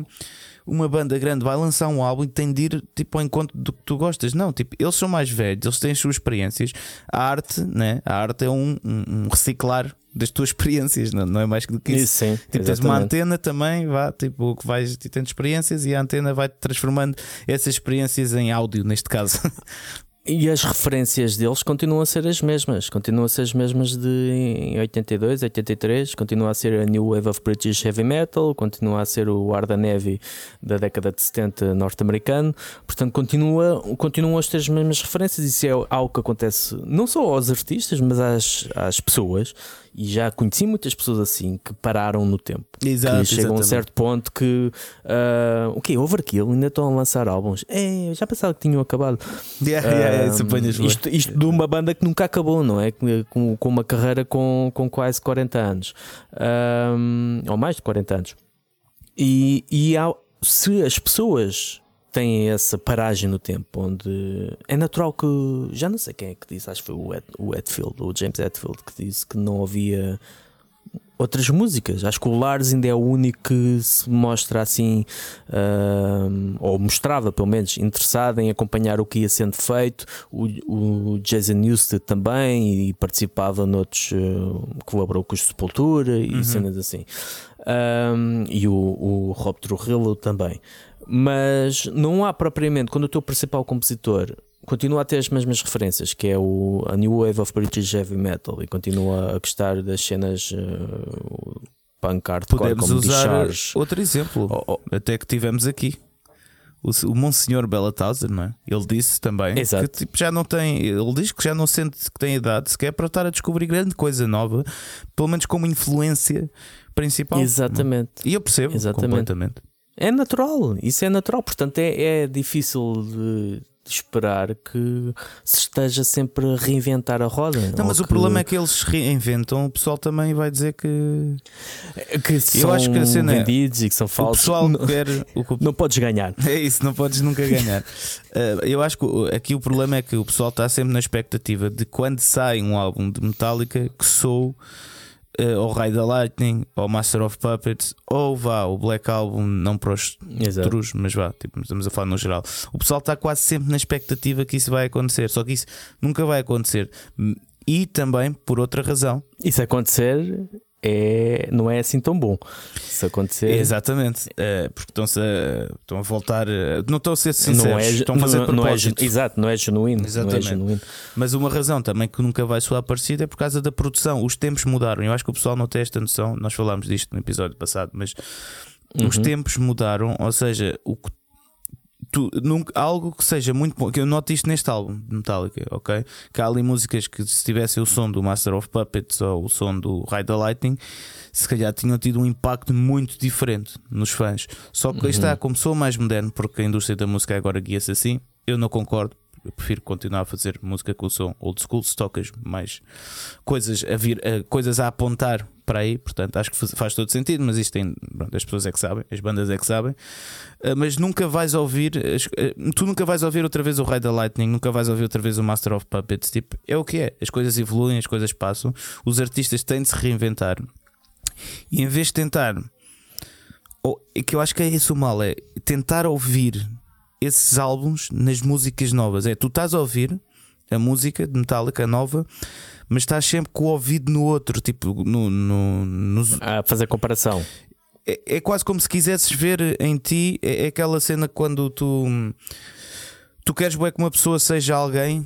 uma banda grande vai lançar um álbum e tem de ir tipo, ao encontro do que tu gostas. Não, tipo, eles são mais velhos, eles têm as suas experiências. A arte, né? A arte é um, um- um reciclar das tuas experiências, não, não é mais do que isso. Isso, sim. Tipo, tens uma antena também, vá, tipo, que vais tendo experiências e a antena vai transformando essas experiências em áudio, neste caso. E as referências deles continuam a ser as mesmas. Continuam a ser as mesmas de em 82, 83. Continua a ser a New Wave of British Heavy Metal. Continua a ser o Ar da Neve da década de 70 norte-americano. Portanto, continua, continuam a ter as mesmas referências. Isso é algo que acontece não só aos artistas, mas às, às pessoas. E já conheci muitas pessoas assim que pararam no tempo. Exato, que chegam a um certo ponto que ah, o que Overkill ainda estão a lançar álbuns. É, já pensava que tinham acabado. Yeah, yeah, Um, apanhas bem. isto, isto de uma banda que nunca acabou, não é? Com, com uma carreira com, com quase 40 anos, Um, ou mais de 40 anos. E, e há- se as pessoas têm essa paragem no tempo, onde é natural que já não sei quem é que disse, acho que foi o, Ed, o Hetfield, o James Hetfield, que disse que não havia outras músicas. Acho que o Lars ainda é o único que se mostra assim, ahm, ou mostrava pelo menos, interessado em acompanhar o que ia sendo feito. O, o Jason Newsted também e participava noutros, eh, colaborou com os Sepultura e cenas assim. Ahm, e o, o Rob Trujillo também. Mas não há propriamente, quando o teu principal compositor continua a ter as mesmas referências, que é o a New Wave of British Heavy Metal, e continua a gostar das cenas uh, punk hardcore Podemos como usar Discharge. outro exemplo, Oh, oh. até que tivemos aqui. O, o Monsenhor Bellatauser, não é? Ele disse também Exato. que tipo, já não tem. Ele diz que já não sente que tem idade sequer para estar a descobrir grande coisa nova, pelo menos como influência principal. Exatamente. E eu percebo Exatamente. completamente. É natural, isso é natural, portanto é, é difícil de, de esperar que se esteja sempre a reinventar a roda. Não, mas o problema é que eles se reinventam, o pessoal também vai dizer que que são acho que a cena é- vendidos e que são o falsos. pessoal não, quer. O que o não podes ganhar. É isso, não podes nunca ganhar. Uh, eu acho que o- aqui o problema é que o pessoal está sempre na expectativa de quando sai um álbum de Metallica que sou uh, ou Ride the Lightning ou Master of Puppets ou vá o Black Album, não para os trus, mas vá, tipo, estamos a falar no geral. O pessoal está quase sempre na expectativa que isso vai acontecer, só que isso nunca vai acontecer. E também por outra razão. E se acontecer, é, não é assim tão bom. Se acontecer, Exatamente, uh, porque estão-se a, estão a voltar, uh, não estão a ser sinceros, não é, estão a fazer não, não é, propósito. Exato, não é genuíno. Não é Exatamente. genuíno. Mas uma razão também que nunca vai soar parecido é por causa da produção. Os tempos mudaram. Eu acho que o pessoal não tem esta noção. Nós falámos disto no episódio passado, mas os Uhum. tempos mudaram. Ou seja, o que tu, nunca, algo que seja muito bom. Que eu noto isto neste álbum de Metallica, ok? Que há ali músicas que se tivessem o som do Master of Puppets ou o som do Ride the Lightning, se calhar tinham tido um impacto muito diferente nos fãs. Só que aí está, como sou mais moderno, porque a indústria da música agora guia-se assim, eu não concordo. Eu prefiro continuar a fazer música com o som old school, se tocas mais coisas a vir, coisas a apontar para aí, portanto acho que faz- faz todo sentido, mas isto tem, pronto, as pessoas é que sabem, as bandas é que sabem, Eh, mas nunca vais ouvir, eh, tu nunca vais ouvir outra vez o Ride the Lightning, nunca vais ouvir outra vez o Master of Puppets, tipo, é o que é, as coisas evoluem, as coisas passam, os artistas têm de se reinventar. E em vez de tentar, ou, é que eu acho que é isso o mal, é tentar ouvir esses álbuns nas músicas novas. É, tu estás a ouvir a música de Metallica nova, mas estás sempre com o ouvido no outro, tipo, no, no, A fazer comparação. é, é quase como se quisesses ver em ti. É, é aquela cena quando tu tu queres bué que uma pessoa seja alguém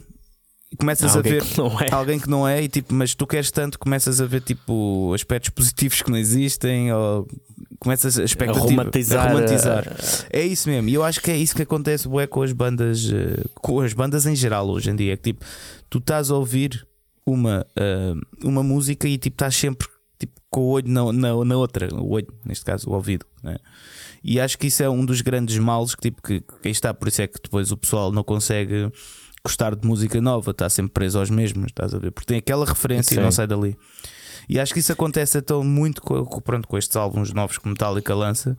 e começas Alguém a ver que é. alguém que não é, e tipo, mas tu queres tanto, começas a ver tipo aspectos positivos que não existem, ou começas a A expectativa romantizar. a romantizar. uh, É isso mesmo, e eu acho que é isso que acontece bué, com as bandas, eh, com as bandas em geral hoje em dia. Que tipo, tu estás a ouvir uma, eh, uma música e tipo, estás sempre tipo, com o olho na, na, na outra, o olho, neste caso, o ouvido. Né? E acho que isso é um dos grandes males que, tipo, que, que está, por isso é que depois o pessoal não consegue gostar de música nova, está sempre preso aos mesmos, estás a ver? Porque tem aquela referência Sim. e não sai dali. E acho que isso acontece então muito com, pronto, com estes álbuns novos que Metallica lança.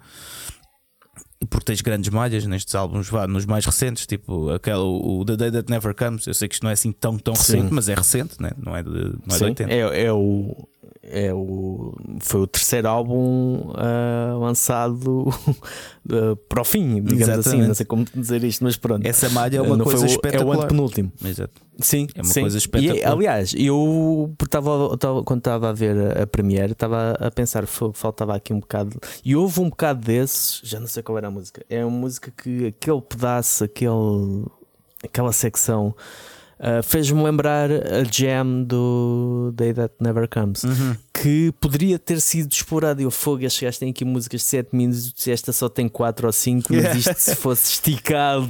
Porque tens grandes malhas nestes álbuns, vá, nos mais recentes, tipo aquele, o The Day That Never Comes. Eu sei que isto não é assim tão, tão Sim. recente, mas é recente, né? não é de, não é de Sim, 80. é, é o. É o, foi o terceiro álbum ah, lançado ah, para o fim, digamos assim. Exatamente. Não sei como dizer isto, mas pronto. Essa malha é uma Não foi coisa o- É o espetacular. antepenúltimo. Exato. Sim, É uma sim. coisa E, espetacular. aliás, eu tava, tava- quando estava a ver a, a Premiere, estava a pensar, "Fogo, faltava aqui um bocado. E houve um bocado desses, já não sei qual era a música. É uma música que aquele pedaço, aquele, aquela secção. Ah, Fez-me lembrar a jam do Day That Never Comes Uhum. que poderia ter sido explorado. E eu fogo, estes gajos têm aqui músicas de 7 minutos, esta só tem 4 ou 5, mas isto se fosse esticado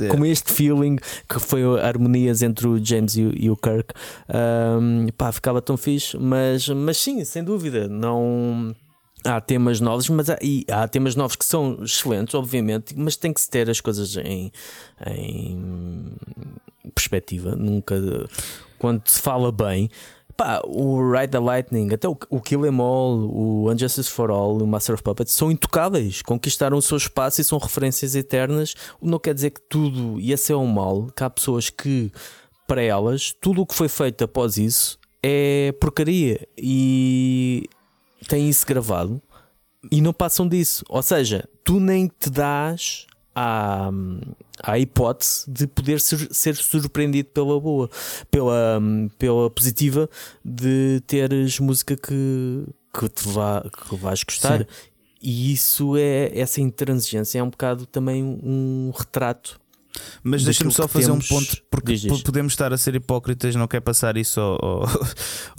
Yeah. com este feeling que foi harmonias entre o James e o, e o Kirk, ahm, pá, ficava tão fixe. Mas, mas sim, sem dúvida, não. Há temas novos, mas há, e há temas novos que são excelentes, obviamente, mas tem que se ter as coisas em, em perspectiva. Nunca, quando se fala bem, pá, o Ride the Lightning, até o, Kill Em All, o Unjustice for All, o Master of Puppets são intocáveis, conquistaram o seu espaço e são referências eternas. Não quer dizer que tudo ia ser um mal, que há pessoas que, para elas, tudo o que foi feito após isso é porcaria e têm isso gravado e não passam disso. Ou seja, tu nem te dás à, à hipótese de poder ser, surpreendido pela boa, pela, pela positiva de teres música que, que te vá, que vais gostar. Sim. E isso é essa intransigência é um bocado também um retrato. Mas deixa-me só fazer temos. um ponto, porque podemos estar a ser hipócritas, não quer passar isso ao, ao,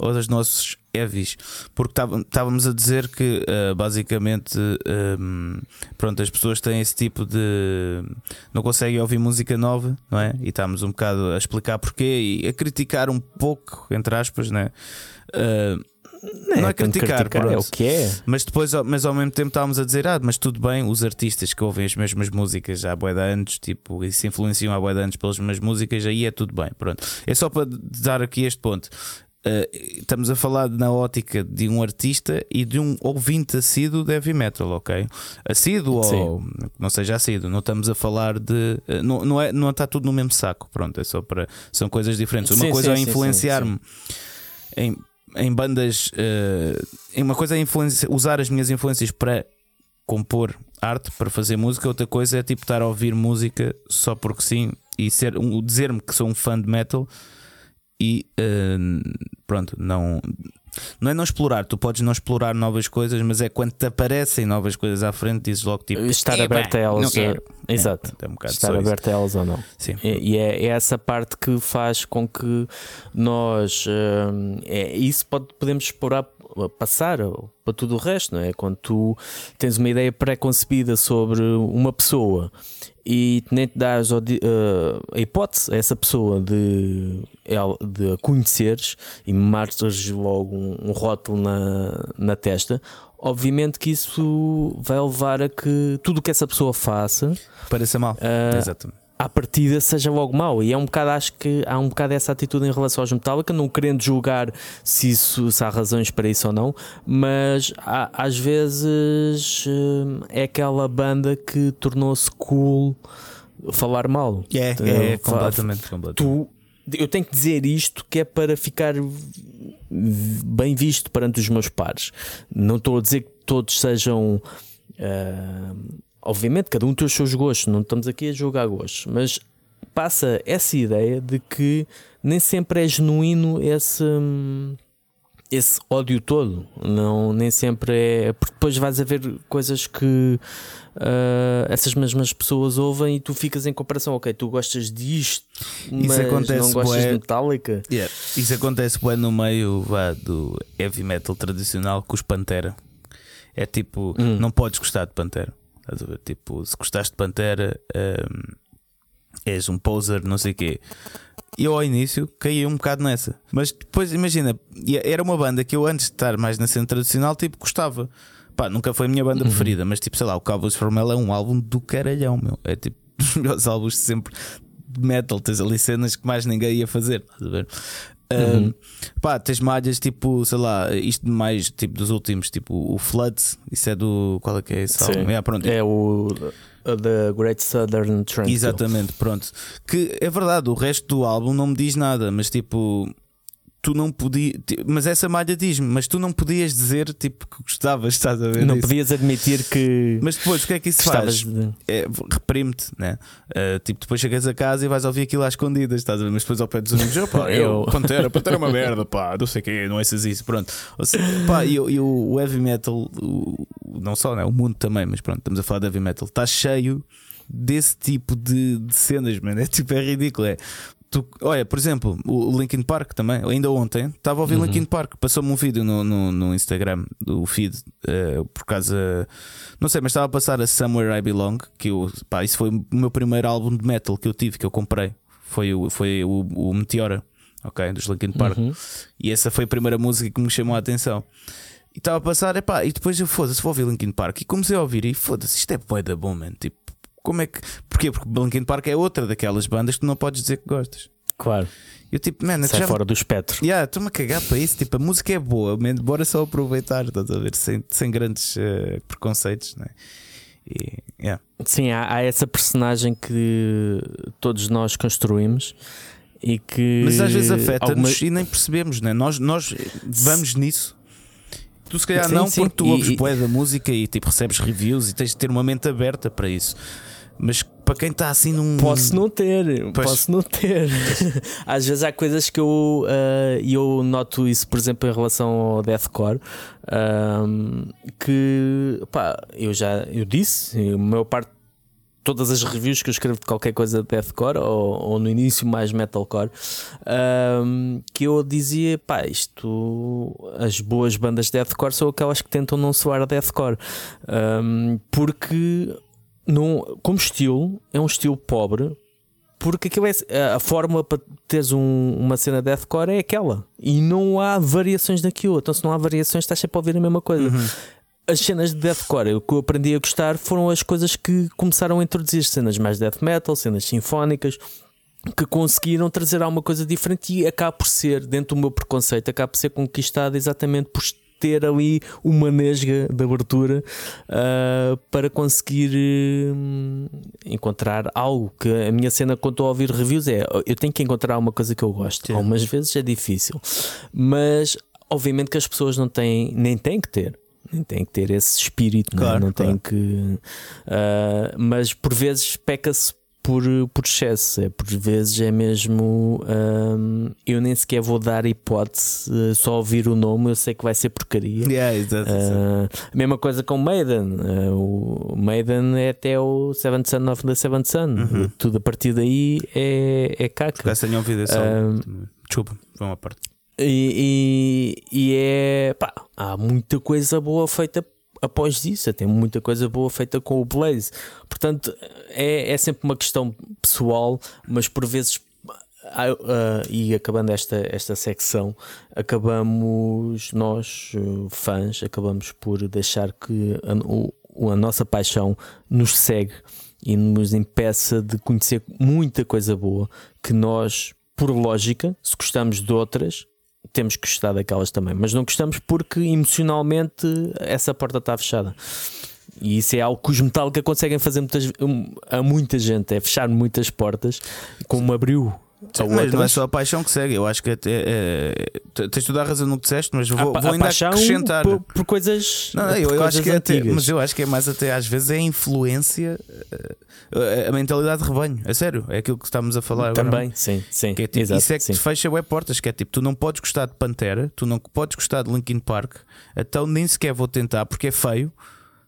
aos nossos heavies, porque tava- estávamos a dizer que ah, basicamente hum, pronto, as pessoas têm esse tipo de não conseguem ouvir música nova, não é? E estamos um bocado a explicar porquê e a criticar um pouco, entre aspas, né? Ah, não é tanto criticar, é pronto. o que é. Mas depois, mas ao mesmo tempo estávamos a dizer, ah, mas tudo bem, os artistas que ouvem as mesmas músicas há bué de anos, tipo, e se influenciam há bué de anos pelas mesmas músicas, aí é tudo bem, pronto. É só para dar aqui este ponto. Uh, estamos a falar na ótica de um artista e de um ouvinte assíduo de heavy metal, ok? Assíduo ou não seja assíduo, não estamos a falar de. uh, Não, não, é, não está tudo no mesmo saco, pronto, é só para. São coisas diferentes. Uma Sim, coisa sim, é sim, sim, influenciar-me em, em bandas. uh, uma coisa é usar as minhas influências para compor arte, para fazer música, outra coisa é tipo estar a ouvir música só porque sim e ser um, dizer-me que sou um fã de metal e uh, pronto, não. Não é não explorar, tu podes não explorar novas coisas, mas é quando te aparecem novas coisas à frente, dizes logo tipo Estar "Epá, aberto a elas. não quero." eh, Exato. É, é um Estar só isso. aberto a elas ou não. Sim. E e é, é essa parte que faz com que nós hum, é, isso pode, podemos explorar passar para tudo o resto, não é? Quando tu tens uma ideia pré-concebida sobre uma pessoa e nem te di- eh, a hipótese a essa pessoa de, de a conheceres e marcas logo um, um rótulo na, na testa, obviamente que isso vai levar a que tudo o que essa pessoa faça Pareça mal. Ah, Exatamente. À partida seja logo mau. E é um bocado, acho que há um bocado essa atitude em relação aos Metallica, não querendo julgar se, isso, se há razões para isso ou não, mas há- às vezes hum, é aquela banda que tornou-se cool falar mal. É, é, fa- completamente, completamente. Tu, eu tenho que dizer isto que é para ficar bem visto perante os meus pares. Não estou a dizer que todos sejam. ah, obviamente, cada um tem os seus gostos, não estamos aqui a julgar gostos, mas passa essa ideia de que nem sempre é genuíno esse, esse ódio todo. Não, nem sempre é. Porque depois vais a ver coisas que uh, essas mesmas pessoas ouvem e tu ficas em comparação. Ok, tu gostas disto, mas não gostas bué... de Metallica. Yeah. Isso acontece bem no meio vá, do heavy metal tradicional com os Pantera. É tipo, hum. não podes gostar de Pantera. Tipo, se gostaste de Pantera, um, és um poser, não sei o quê. Eu ao início caí um bocado nessa. Mas depois, imagina, era uma banda que eu antes de estar mais na cena tradicional, tipo, gostava. Pá, nunca foi a minha banda uhum. preferida, mas tipo, sei lá, o Cowboys from Hell é um álbum do caralhão, meu. É tipo dos melhores álbuns de sempre de metal. Tens ali cenas que mais ninguém ia fazer. Estás a ver? Uhum. Uh, pá, tens malhas tipo, sei lá, isto mais tipo dos últimos, tipo o Floods, isso é do. Qual é que é esse álbum? É, pronto. é o The Great Southern Trend. Exatamente, pronto. Que é verdade, o resto do álbum não me diz nada, mas tipo, tu não podias. Mas essa malha diz-me, mas tu não podias dizer tipo que gostavas, estás a ver? Não podias admitir que. Mas depois o que é que isso faz? De... É, Reprime-te, né? Uh, tipo, depois chegas a casa e vais ouvir aquilo às escondidas, estás a ver? Mas depois ao pé dos amigos, pá, eu, Pantera, Pantera é uma merda, pá, não sei o quê, não é isso, pronto. Ou seja, pá, e, e o heavy metal, o, não só, né? O mundo também, mas pronto, estamos a falar de heavy metal, está cheio desse tipo de, de cenas, mano. É tipo, é ridículo. É Tu, olha, por exemplo, o Linkin Park também, ainda ontem estava a ouvir uhum. Linkin Park, passou-me um vídeo no, no, no, Instagram do feed uh, por causa, não sei, mas estava a passar a Somewhere I Belong, que eu, pá, isso foi o meu primeiro álbum de metal que eu tive, que eu comprei, foi o, foi o, o Meteora, ok, dos Linkin Park, uhum. e essa foi a primeira música que me chamou a atenção. E estava a passar, epá, e depois eu foda-se, vou ouvir Linkin Park, e comecei a ouvir, e foda-se, isto é boy da bom, man, tipo como é que. Porquê? Porque Linkin Park é outra daquelas bandas que tu não podes dizer que gostas. Claro. Eu tipo, man, Sai já... fora do espectro. Yeah, estou-me a cagar para isso. Tipo, a música é boa, man, bora só aproveitar, estás a ver? Sem, sem grandes uh, preconceitos, né? E, yeah. Sim, há, há, essa personagem que todos nós construímos e que. Mas às vezes afeta-nos alguma... e nem percebemos, né? Nós, nós vamos nisso. Tu se calhar sim, não, sim. porque tu ouves e... da música e tipo, recebes reviews e tens de ter uma mente aberta para isso. Mas para quem está assim num. Posso não ter, pois. posso não ter. Às vezes há coisas que eu, uh, eu noto isso, por exemplo, em relação ao deathcore. Uh, que pá, eu já eu disse, a maior parte todas as reviews que eu escrevo de qualquer coisa de deathcore ou, ou no início mais metalcore um, que eu dizia pá, isto as boas bandas de deathcore são aquelas que tentam não soar deathcore um, porque não, como estilo, é um estilo pobre, porque aquilo é, a forma para teres um, uma cena deathcore é aquela e não há variações daquilo. Então, se não há variações, estás sempre a ouvir a mesma coisa. Uhum. As cenas de deathcore, o que eu aprendi a gostar foram as coisas que começaram a introduzir cenas mais death metal, cenas sinfónicas, que conseguiram trazer alguma coisa diferente e acaba por ser, dentro do meu preconceito, acaba por ser conquistado exatamente por ter ali uma nesga de abertura uh, para conseguir uh, encontrar algo que a minha cena quando estou a ouvir reviews é eu tenho que encontrar uma coisa que eu gosto. Sim. Algumas vezes é difícil, mas obviamente que as pessoas não têm, nem têm que ter nem tem que ter esse espírito, claro, não, não claro. tem que. Uh, mas por vezes peca-se por, por excesso. É, por vezes é mesmo. Um, eu nem sequer vou dar hipótese, uh, só ouvir o nome, eu sei que vai ser porcaria. Yeah, exactly. uh, a mesma coisa com Maiden. Uh, o Maiden é até o Seventh Son of the Seventh Son. Uhum. Tudo a partir daí é, é caca. Já tenho ouvido esse um, Desculpa, foi uma parte. E, e, e é pá, há muita coisa boa feita após isso, tem muita coisa boa feita com o Blaze. Portanto, é, é sempre uma questão pessoal, mas por vezes. Uh, e acabando esta, esta secção, acabamos, nós, uh, fãs, acabamos por deixar que a, o, a nossa paixão nos segue e nos impeça de conhecer muita coisa boa que nós, por lógica, se gostamos de outras, temos que gostar daquelas também, mas não gostamos porque emocionalmente essa porta está fechada. E isso é algo que os Metallica conseguem fazer muitas, a muita gente, é fechar muitas portas, como abriu a Mas não é outras. só a paixão que segue. Eu acho que até, é, t- tens toda a razão no que disseste, mas A vou, pa- vou a ainda acrescentar. por, por coisas. Não, não, eu, eu coisas acho que é até, mas eu acho que é mais até às vezes é a influência, eh, a mentalidade de rebanho. É sério, é aquilo que estamos a falar agora. Também, sim, sim. Que é tipo, exato, isso é que sim. te fecha web portas, que é tipo, tu não podes gostar de Pantera, tu não podes gostar de Linkin Park, então nem sequer vou tentar porque é feio,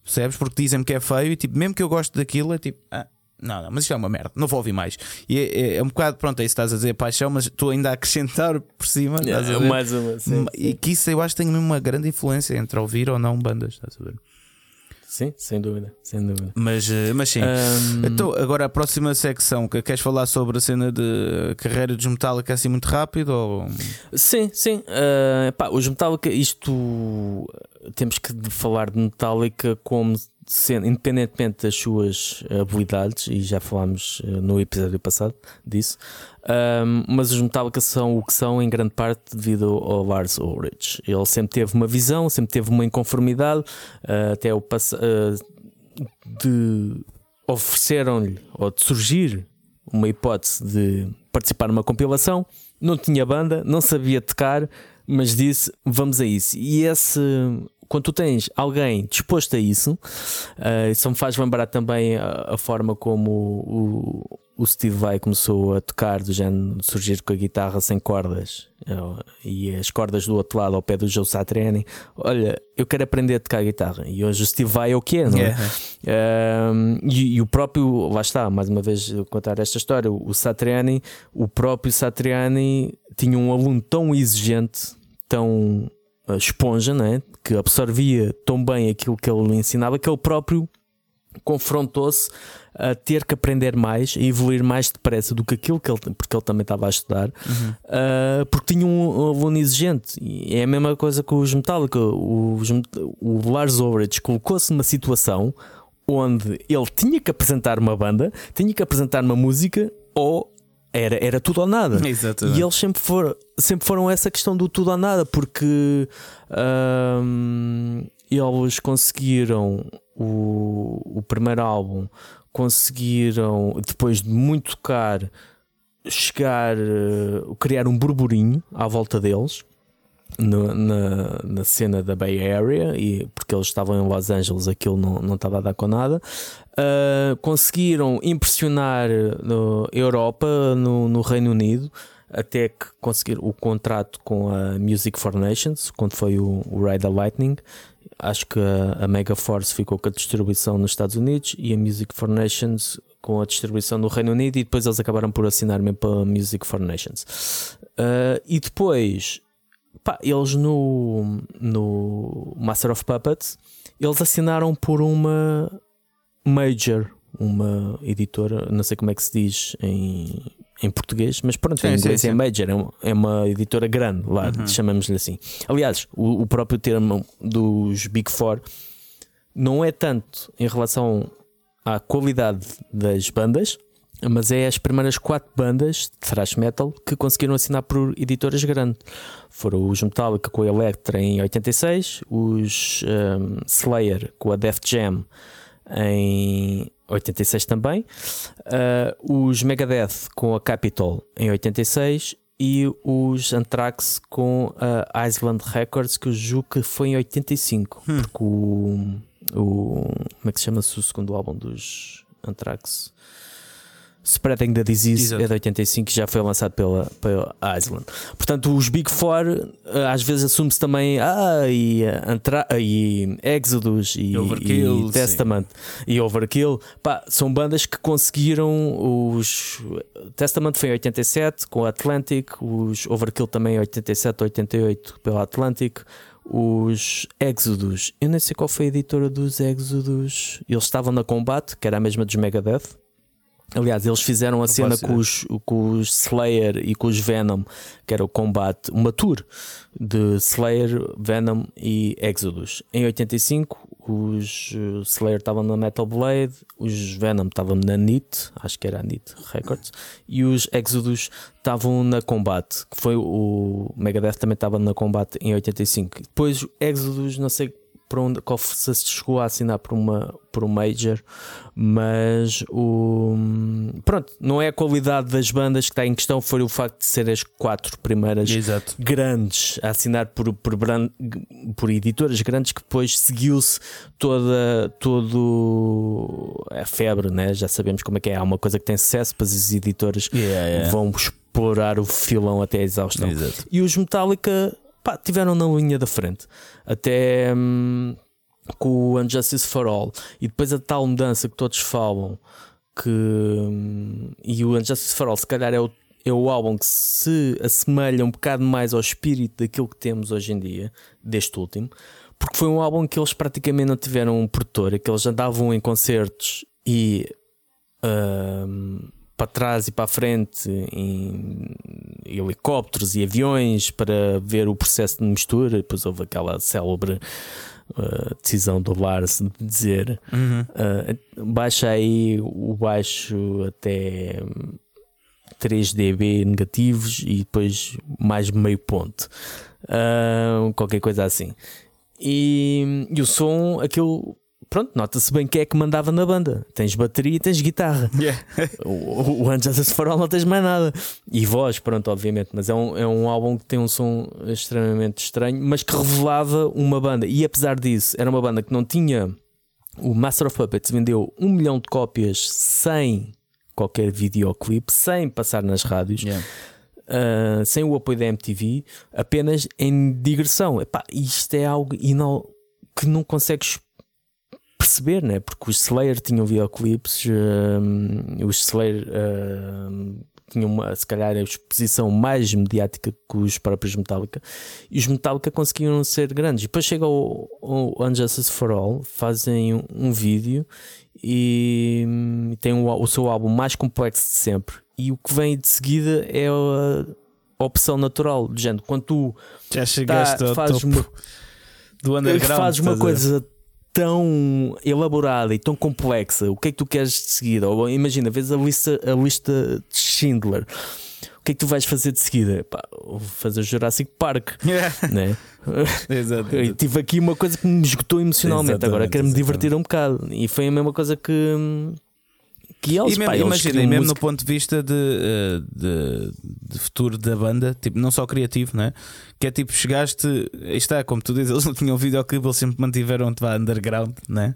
percebes? Porque dizem-me que é feio e tipo, mesmo que eu goste daquilo, é tipo, ah, não, não, mas isto é uma merda, não vou ouvir mais. E é, é- é um bocado, pronto, é isso que estás a dizer, paixão, mas estou ainda a acrescentar por cima, estás a É, mais uma, sim, e que isso eu acho que tem uma grande influência entre ouvir ou não bandas, estás a ver? sim, sem dúvida, sem dúvida. Mas, eh, mas sim. Ahm, Então, agora a próxima secção, que queres falar sobre a cena de carreira dos Metallica assim muito rápido? Ou... Sim, sim. Ah, pá, os Metallica, isto temos que falar de Metallica como sendo, independentemente das suas habilidades, e já falámos ah, no episódio passado disso. Ahm, mas os Metallica são o que são em grande parte devido ao Lars Ulrich. Ele sempre teve uma visão, sempre teve uma inconformidade, ah, até o ah, de ofereceram-lhe ou de surgir uma hipótese de participar numa compilação, não tinha banda, não sabia tocar, mas disse vamos a isso. E esse quando tu tens alguém disposto a isso, eh, isso me faz lembrar também a, a forma como o, o Steve Vai começou a tocar, do género surgir com a guitarra sem cordas eh, e as cordas do outro lado ao pé do Joe Satriani. Olha, eu quero aprender a tocar guitarra. E hoje o Steve Vai é o que é, não é? Um, e, e o próprio, lá está, mais uma vez contar esta história. O Satriani, o próprio Satriani tinha um aluno tão exigente, tão uh, esponja, não é? Que absorvia tão bem aquilo que ele lhe ensinava, que ele próprio confrontou-se a ter que aprender mais, a evoluir mais depressa do que aquilo que ele, porque ele também estava a estudar, uh, porque tinha um, um aluno exigente. E é a mesma coisa com os Metallica. Os, o Lars Ulrich colocou-se numa situação onde ele tinha que apresentar uma banda, tinha que apresentar uma música ou era, era tudo ou nada. Exatamente. E eles sempre foram, sempre foram essa questão do tudo ou nada, porque hum, eles conseguiram o, o primeiro álbum, conseguiram, depois de muito tocar, chegar, eh, criar um burburinho à volta deles. No- na, na cena da Bay Area e porque eles estavam em Los Angeles aquilo não, não estava a dar com nada. Uh, conseguiram impressionar na Europa no, no Reino Unido até que conseguiram o contrato com a Music for Nations quando foi o, o Ride the Lightning. Acho que a, a Mega Force ficou com a distribuição nos Estados Unidos e a Music for Nations com a distribuição no Reino Unido e depois eles acabaram por assinar mesmo para a Music for Nations. Uh, e depois pá, eles no, no Master of Puppets eles assinaram por uma major, uma editora, não sei como é que se diz em, em português, mas pronto, Sim, em sim, inglês sim. é major, é uma, é uma editora grande, lá chamamos-lhe assim. Aliás, o, o próprio termo dos Big Four não é tanto em relação à qualidade das bandas, mas é as primeiras quatro bandas de thrash metal que conseguiram assinar por editoras grandes. Foram os Metallica com a Electra em 86, os um, Slayer com a Def Jam em 86 também, uh, os Megadeth com a Capitol em 86 e os Anthrax com a Island Records, que eu julgo que foi em 85, porque o, o. Como é que se chama-se o segundo álbum dos Anthrax? Spreading the Disease Exato. é de 85 e já foi lançado pela, pela Island. Portanto, os Big Four eh, às vezes assume-se também ah, e, eh, Antra e Exodus e, Overkill, e Testament e Overkill. Pá, são bandas que conseguiram os Testament foi em 87 com a Atlantic, os Overkill também em 87, 88 pela Atlantic. Os Exodus, eu nem sei qual foi a editora dos Exodus. Eles estavam na Combat, que era a mesma dos Megadeth. Aliás, eles fizeram a cena com os, com os Slayer e com os Venom, que era o combate, uma tour de Slayer, Venom e Exodus. Em 85, os eh, Slayer estavam na Metal Blade, os Venom estavam na NIT, acho que era a NIT Records, e os Exodus estavam na Combat, que foi o Megadeth também estava na Combat em 85. Depois, Exodus, não sei para onde qual se chegou a assinar por uma por um major, mas o pronto, não é a qualidade das bandas que está em questão, foi o facto de ser as quatro primeiras Exato. grandes a assinar por, por, bran- por editoras grandes que depois seguiu-se toda todo a febre, né? já sabemos como é que é, há uma coisa que tem sucesso, depois as editoras Yeah, yeah. vão explorar o filão até a exaustão. Exato. E os Metallica pá, tiveram na linha da frente. Até hum, com o Unjustice for All. E depois a tal mudança que todos falam que hum, e o Unjustice for All se calhar é o, é o álbum que se assemelha um bocado mais ao espírito daquilo que temos hoje em dia, deste último, porque foi um álbum que eles praticamente não tiveram um produtor, que eles andavam em concertos e hum, para trás e para a frente em helicópteros e aviões para ver o processo de mistura. Depois houve aquela célebre uh, decisão do Lars de dizer Uhum. uh, baixa aí o baixo até hum, 3 dB negativos e depois mais meio ponto. Uh, qualquer coisa assim. E, e o som, aquilo. Pronto, nota-se bem quem é que mandava na banda. Tens bateria e tens guitarra. Yeah. O, o for All não tens mais nada. E voz, pronto, obviamente. Mas é um, é um álbum que tem um som extremamente estranho, mas que revelava uma banda. E apesar disso, era uma banda que não tinha. O Master of Puppets vendeu um milhão de cópias sem qualquer videoclipe, sem passar nas rádios. Yeah. Uh, sem o apoio da MTV, apenas em digressão. Epá, isto é algo inal- que não consegues perceber, né? porque os Slayer tinham videoclipes, um, os Slayer um, tinham uma, se calhar a exposição mais mediática que os próprios Metallica, e os Metallica conseguiram ser grandes. E depois chega o, o Unjustice for All, fazem um, um vídeo e hum, tem o, o seu álbum mais complexo de sempre. E o que vem de seguida é a, opção natural, de género, quando tu Já chegaste tá, ao fazes topo uma, do underground. fazes uma coisa tão elaborada e tão complexa, o que é que tu queres de seguida? Ou imagina, vês a lista, a lista de Schindler. O que é que tu vais fazer de seguida? Pá, vou fazer Jurassic Park, né? Exato. Eu tive aqui uma coisa que me esgotou emocionalmente. Agora Exatamente, quero-me exatamente. divertir um bocado. E foi a mesma coisa que. Que eles, E mesmo, pá, eles imagina, e mesmo no ponto de vista de, eh, de, de futuro da banda, tipo, não só criativo, né? que é tipo, chegaste, está, como tu dizes, eles não tinham videoclipe, eles sempre mantiveram-te vá underground, né?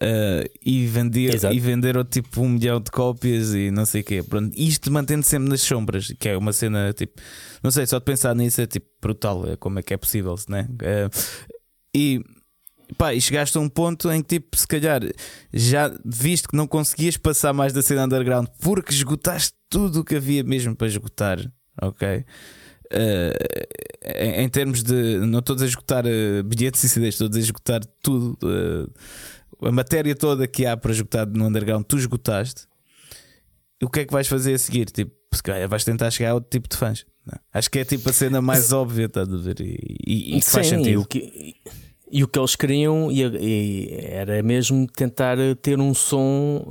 Eh, e, vendia, Exato. e venderam tipo um milhão de cópias e não sei o quê. Pronto, isto mantendo sempre nas sombras, que é uma cena tipo, não sei, só de pensar nisso é tipo brutal, é como é que é possível, né? Eh, e pá, e chegaste a um ponto em que, tipo, se calhar já viste que não conseguias passar mais da cena underground porque esgotaste tudo o que havia mesmo para esgotar, ok? Eh, em, em termos de. Não estou a esgotar eh, bilhetes e CDs, estou a esgotar tudo. eh, a matéria toda que há para esgotar no underground, tu esgotaste. O que é que vais fazer a seguir? Tipo, se calhar vais tentar chegar a outro tipo de fãs. não é? Acho que é tipo a cena mais óbvia, estás a ver? E, e, e que faz sentido. Que, e o que eles queriam e, e era mesmo tentar ter um som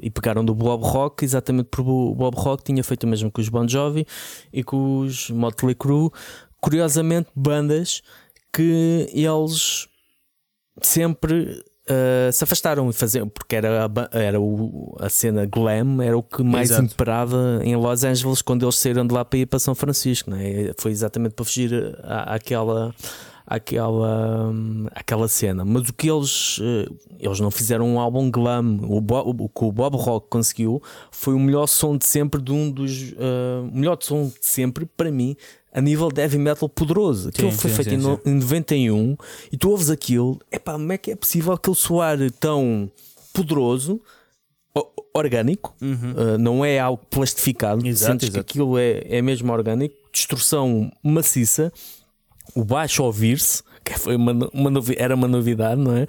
eh, e pegaram do Bob Rock, exatamente porque o Bob Rock tinha feito o mesmo com os Bon Jovi e com os Motley Crue. Curiosamente, bandas que eles sempre eh, se afastaram e faziam, porque era, a, era o, a cena glam, era o que mais Exato. imperava em Los Angeles quando eles saíram de lá para ir para São Francisco. Né? Foi exatamente para fugir à- àquela. Aquela, aquela cena, mas o que eles eh, eles não fizeram um álbum glam. O, o que o Bob Rock conseguiu foi o melhor som de sempre de um dos o melhor som de sempre para mim a nível de heavy metal poderoso. Aquilo Sim, foi sim, feito sim, em, no- em 91 e tu ouves aquilo, epá, como é que é possível aquele soar tão poderoso, orgânico, uh, não é algo plastificado, Exato, sentes exato. que aquilo é, é mesmo orgânico, destrução maciça, o baixo ouvir-se, que foi uma, uma era uma novidade, não é?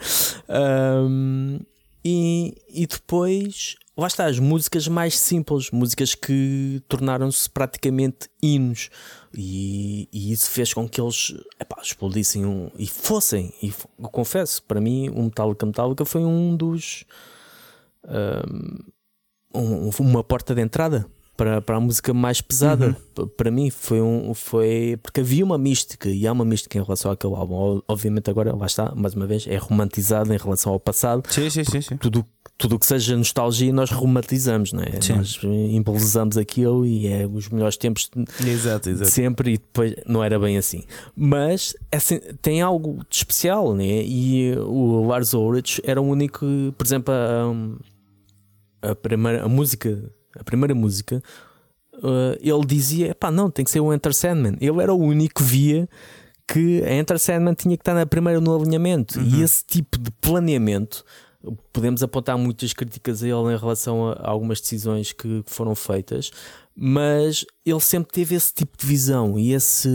Um, e, e depois, lá está, as músicas mais simples, músicas que tornaram-se praticamente hinos. E, e isso fez com que eles epá, explodissem um, e fossem. E eu confesso, para mim, o Metallica Metallica foi um dos. um- uma porta de entrada para, para a música mais pesada. P- Para mim foi um foi porque havia uma mística e há uma mística em relação àquele álbum. Obviamente agora lá está, mais uma vez, é romantizado em relação ao passado. Sim, sim, sim, sim. Tudo tudo que seja nostalgia nós romantizamos, não é? Sim. Nós embelezamos aquilo e é os melhores tempos de- Exato, exato. sempre e depois não era bem assim. Mas assim, tem algo de especial, né? E o Lars Ulrich era o único, por exemplo, a, a primeira a música, a primeira música, eh, ele dizia: pá, não, tem que ser o Enter Sandman. Ele era o único que via que a Enter Sandman tinha que estar na primeira no alinhamento. E esse tipo de planeamento. Podemos apontar muitas críticas a ele em relação a algumas decisões que foram feitas, mas ele sempre teve esse tipo de visão e esse,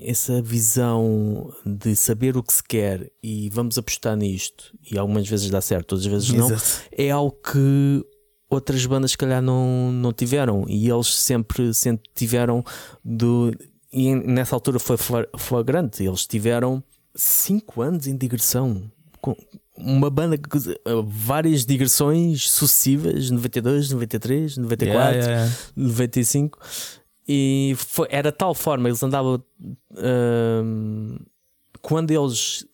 essa visão de saber o que se quer e vamos apostar nisto. E algumas vezes dá certo, outras vezes não Exato. é algo que outras bandas se calhar não, não tiveram. E eles sempre, sempre tiveram do, e nessa altura foi fla- flagrante, eles tiveram 5 anos em digressão. Com uma banda que uh, várias digressões sucessivas 92, 93, 94 Yeah, yeah, yeah. 95 e foi, era de tal forma, eles andavam hum, quando eles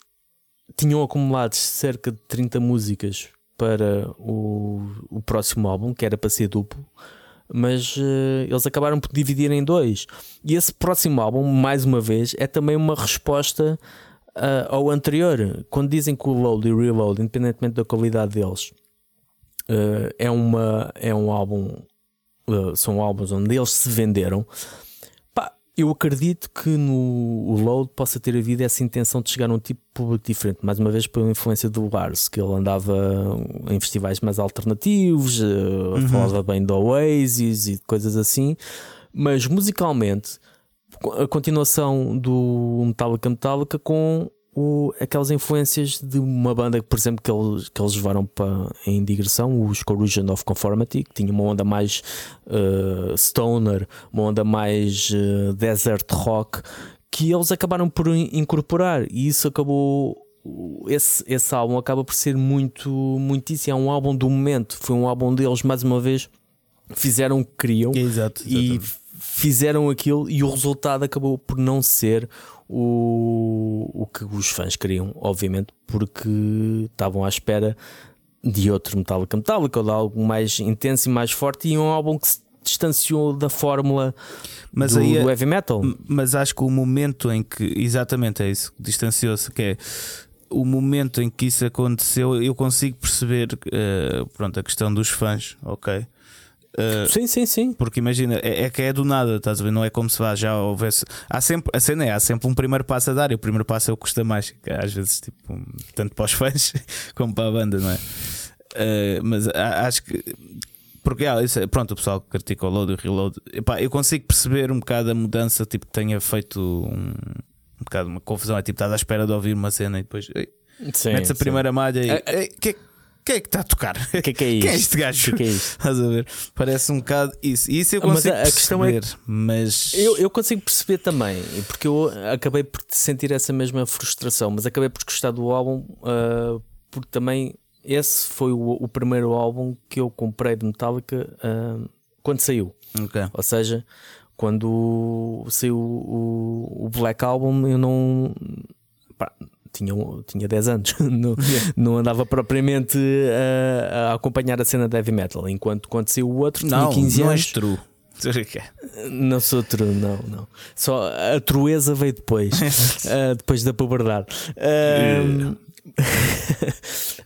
tinham acumulado cerca de 30 músicas para o, o próximo álbum, que era para ser duplo, mas eh, eles acabaram por dividir em dois. E esse próximo álbum, mais uma vez, é também uma resposta ah, ao anterior. Quando dizem que o Load e o Reload, independentemente da qualidade deles, eh, é, uma, é um álbum Uh, são álbuns onde eles se venderam. Eu acredito que no Load possa ter havido essa intenção de chegar a um tipo de público diferente, mais uma vez pela influência do Lars, que ele andava em festivais mais alternativos, uh, falava bem do Oasis e coisas assim, mas musicalmente a continuação do Metallica Metallica com o, aquelas influências de uma banda, por exemplo, que eles, que eles levaram para, em digressão, os Corrosion of Conformity, que tinha uma onda mais uh, stoner, uma onda mais uh, desert rock, que eles acabaram por in- incorporar, e isso acabou. Esse, esse álbum acaba por ser muito, muitíssimo. É um álbum do momento, foi um álbum deles, mais uma vez, fizeram o que queriam Exato. e fizeram aquilo e o resultado acabou por não ser o, o que os fãs queriam, obviamente, porque estavam à espera de outro Metallica Metallica ou de algo mais intenso e mais forte e um álbum que se distanciou da fórmula Mas do, aí é- do heavy metal. Mas acho que o momento em que, exatamente é isso, distanciou-se, que é o momento em que isso aconteceu, eu consigo perceber eh, pronto, a questão dos fãs, ok? Eh, Sim, sim, sim. porque imagina, é, é que é do nada, estás a ver? Não é como se vá, já houvesse. Há sempre, a cena é, há sempre um primeiro passo a dar e o primeiro passo é o que custa mais, às vezes, tipo, tanto para os fãs como para a banda, não é? Eh, mas acho que. Porque, ah, isso é- pronto, o pessoal que critica o load e o reload, epá, eu consigo perceber um bocado a mudança, tipo, que tenha feito um, um bocado uma confusão. É tipo, estás à espera de ouvir uma cena e depois ei, metes a primeira malha e. É, é- que, quem é que está a tocar? O que é que é isto? Quem é este gajo? O que é que é isto? Estás a ver? Parece um bocado isso. E isso eu Mas consigo a- a questão é perceber, mas Eu, eu consigo perceber também, porque eu acabei por sentir essa mesma frustração, mas acabei por gostar do álbum ah, porque também esse foi o, o primeiro álbum que eu comprei de Metallica ah, quando saiu. Ok. Ou seja, quando saiu o, o Black Album, eu não. pá, tinha, tinha 10 anos, não, não andava propriamente a, a acompanhar a cena de heavy metal. Enquanto saiu o outro, tinha Não, 15 não anos. true. Não sou true, não, não. Só a trueza veio depois, ah, depois da puberdade. Ahm,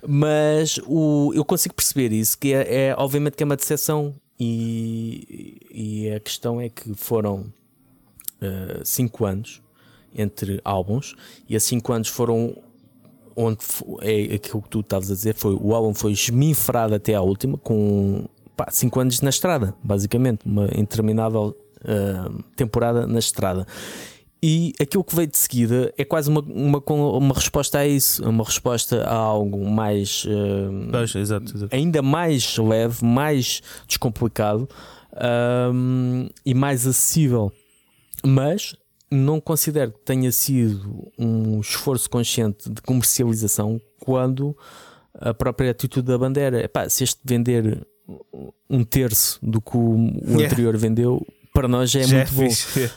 mas o, eu consigo perceber isso, que é, é- obviamente que é uma decepção, e, e a questão é que foram 5 anos entre álbuns, e esses 5 anos foram onde é aquilo que tu estavas a dizer, foi o álbum foi esminfrado até à última, com 5 anos na estrada, basicamente, uma interminável ah, temporada na estrada. E aquilo que veio de seguida é quase uma, uma, uma resposta a isso, uma resposta a algo mais ah, Pois, exato, exato. ainda mais leve, mais descomplicado ahm, e mais acessível. Mas não considero que tenha sido um esforço consciente de comercialização quando a própria atitude da bandeira é se este vender um terço do que o, Yeah. anterior vendeu, para nós já é Já muito bom. fixe.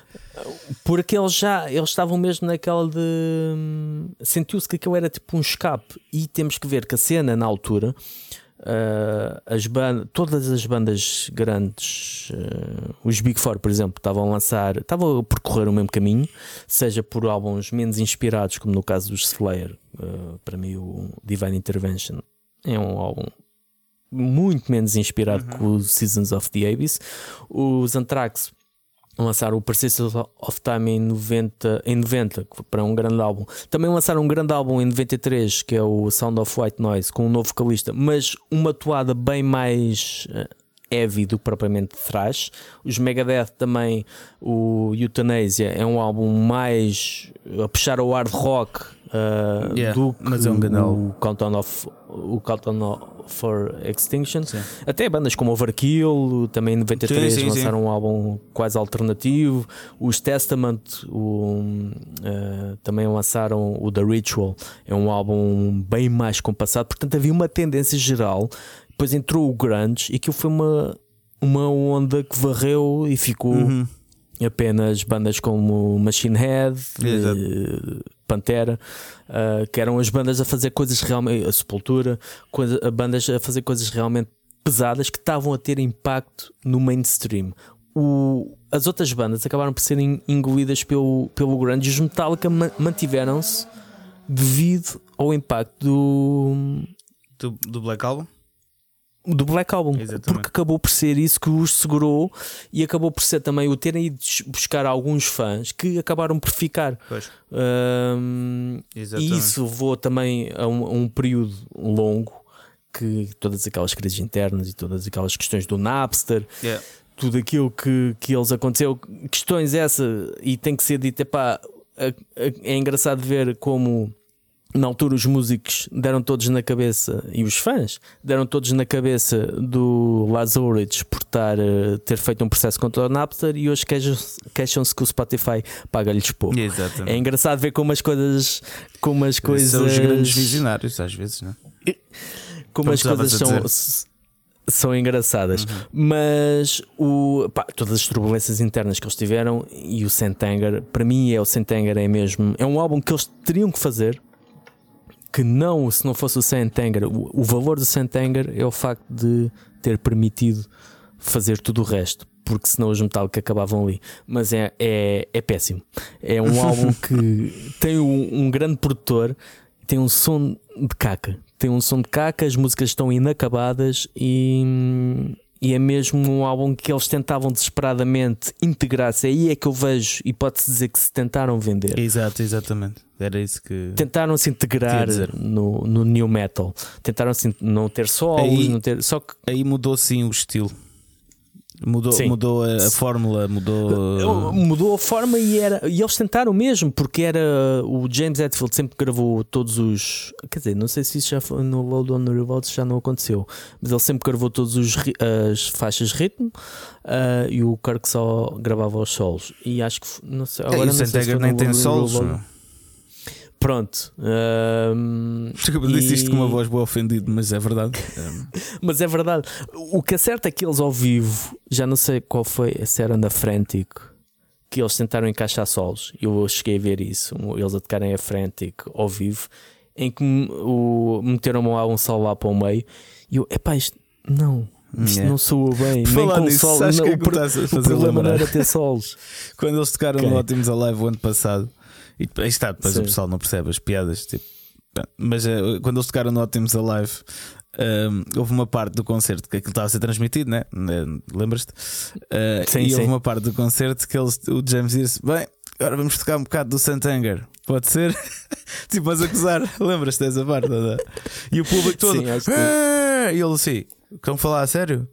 Porque eles já eles estavam mesmo naquela de. hum, Sentiu-se que aquilo era tipo um escape. E temos que ver que a cena na altura, ah, as bandas, todas as bandas grandes, ah, os Big Four, por exemplo, estavam a lançar, estavam a percorrer o mesmo caminho, seja por álbuns menos inspirados, como no caso dos Slayer. ah, para mim, o Divine Intervention é um álbum muito menos inspirado que o Seasons of the Abyss. Os Anthrax lançaram o Persistence of Time em 90, em 90 que foi para um grande álbum. Também lançaram um grande álbum em 93, que é o Sound of White Noise, com um novo vocalista, mas uma toada bem mais eh, heavy do que propriamente thrash. Os Megadeth também, o Euthanasia, é um álbum mais a puxar ao hard rock eh, Yeah, do que mas é um o Countdown of o Countdown for Extinction. Sim. Até bandas como Overkill, também em 93 Sim, sim, lançaram um álbum quase alternativo. Os Testament o, eh, também lançaram o The Ritual, é um álbum bem mais compassado. Portanto, havia uma tendência geral. Depois entrou o Grunge e aquilo foi uma, uma onda que varreu e ficou Uhum. apenas bandas como Machine Head, Exato. Pantera, eh, que eram as bandas a fazer coisas realmente, a Sepultura, coisa, bandas a fazer coisas realmente pesadas que estavam a ter impacto no mainstream. O- as outras bandas acabaram por serem engolidas pelo, pelo grunge e os Metallica ma- mantiveram-se devido ao impacto do, Do, do Black Album? Do Black Album, Exatamente. porque acabou por ser isso que os segurou e acabou por ser também o terem ido buscar alguns fãs que acabaram por ficar. Exatamente. e isso levou também a um, a um período longo que todas aquelas crises internas e todas aquelas questões do Napster, Yeah. tudo aquilo que, que eles aconteceu, questões essa, e tem que ser dito, epá, a- é engraçado ver como na altura os músicos deram todos na cabeça e os fãs deram todos na cabeça do Lazarus por estar, eh, ter feito um processo contra o Napster e hoje queixam-se que o Spotify paga-lhes pouco. Exatamente. É engraçado ver como as coisas como as coisas São os grandes visionários, às vezes, não é? como as coisas são, são engraçadas. Mas o, pá, todas as turbulências internas que eles tiveram e o Sentenger, para mim é o Sentenger é mesmo, é um álbum que eles teriam que fazer. Que não, se não fosse o Sentenger, o, o valor do Sentenger é o facto de ter permitido fazer tudo o resto, porque senão os Metallica acabavam ali. Mas é, é, é péssimo. É um álbum que tem um, um grande produtor, tem um som de caca. Tem um som de caca, as músicas estão inacabadas e, e é mesmo um álbum que eles tentavam desesperadamente integrar-se. Aí é que eu vejo, e pode-se dizer que se tentaram vender. Exato, exatamente. Era isso que. Tentaram se integrar no, no new metal, tentaram não ter solos, Aí- não ter, só que Aí mudou sim o estilo. Mudou, Sim. mudou a, a fórmula, mudou. Mudou a forma e era. E eles tentaram mesmo, porque era. O James Hetfield sempre gravou todos os. Quer dizer, não sei se isso já foi no Load on the Revolt, já não aconteceu. Mas ele sempre gravou todos os ri- as faixas de ritmo ah, e o Kirk só gravava os solos. E acho que. Não sei, É, agora e o não Sentenger foi nem tem solos. Revolt. Pronto. ahm, Desculpa, disse isto com uma E- voz boa ofendido, mas é verdade. Um, Mas é verdade. O que é certo é que eles ao vivo, já não sei qual foi, se era na Frantic, que eles tentaram encaixar solos. Eu cheguei a ver isso, um, eles a tocarem a Frantic ao vivo, em que o, meteram lá um solo lá para o meio e eu, epá, isto não. Isto Yeah. não soa bem, Por nem com nisso, solos. sabes não, que é o, pro- o problema não lembrar? era ter solos. Quando eles tocaram Ok. no Ótimos Alive o ano passado, e aí está, depois Sim. o pessoal não percebe as piadas, tipo, mas eh, quando eles tocaram no Ótimos Alive, um, houve uma parte do concerto que aquilo estava a ser transmitido, né? Eh, Lembras-te? Eh, Sim, e sim. houve uma parte do concerto que eles, o James disse: Bem, agora vamos tocar um bocado do Santanger. Pode ser? tipo, mas acusar. Lembras-te dessa parte? é? E o público todo. Sim, que- "Ah!" E ele assim: Estão a falar a sério?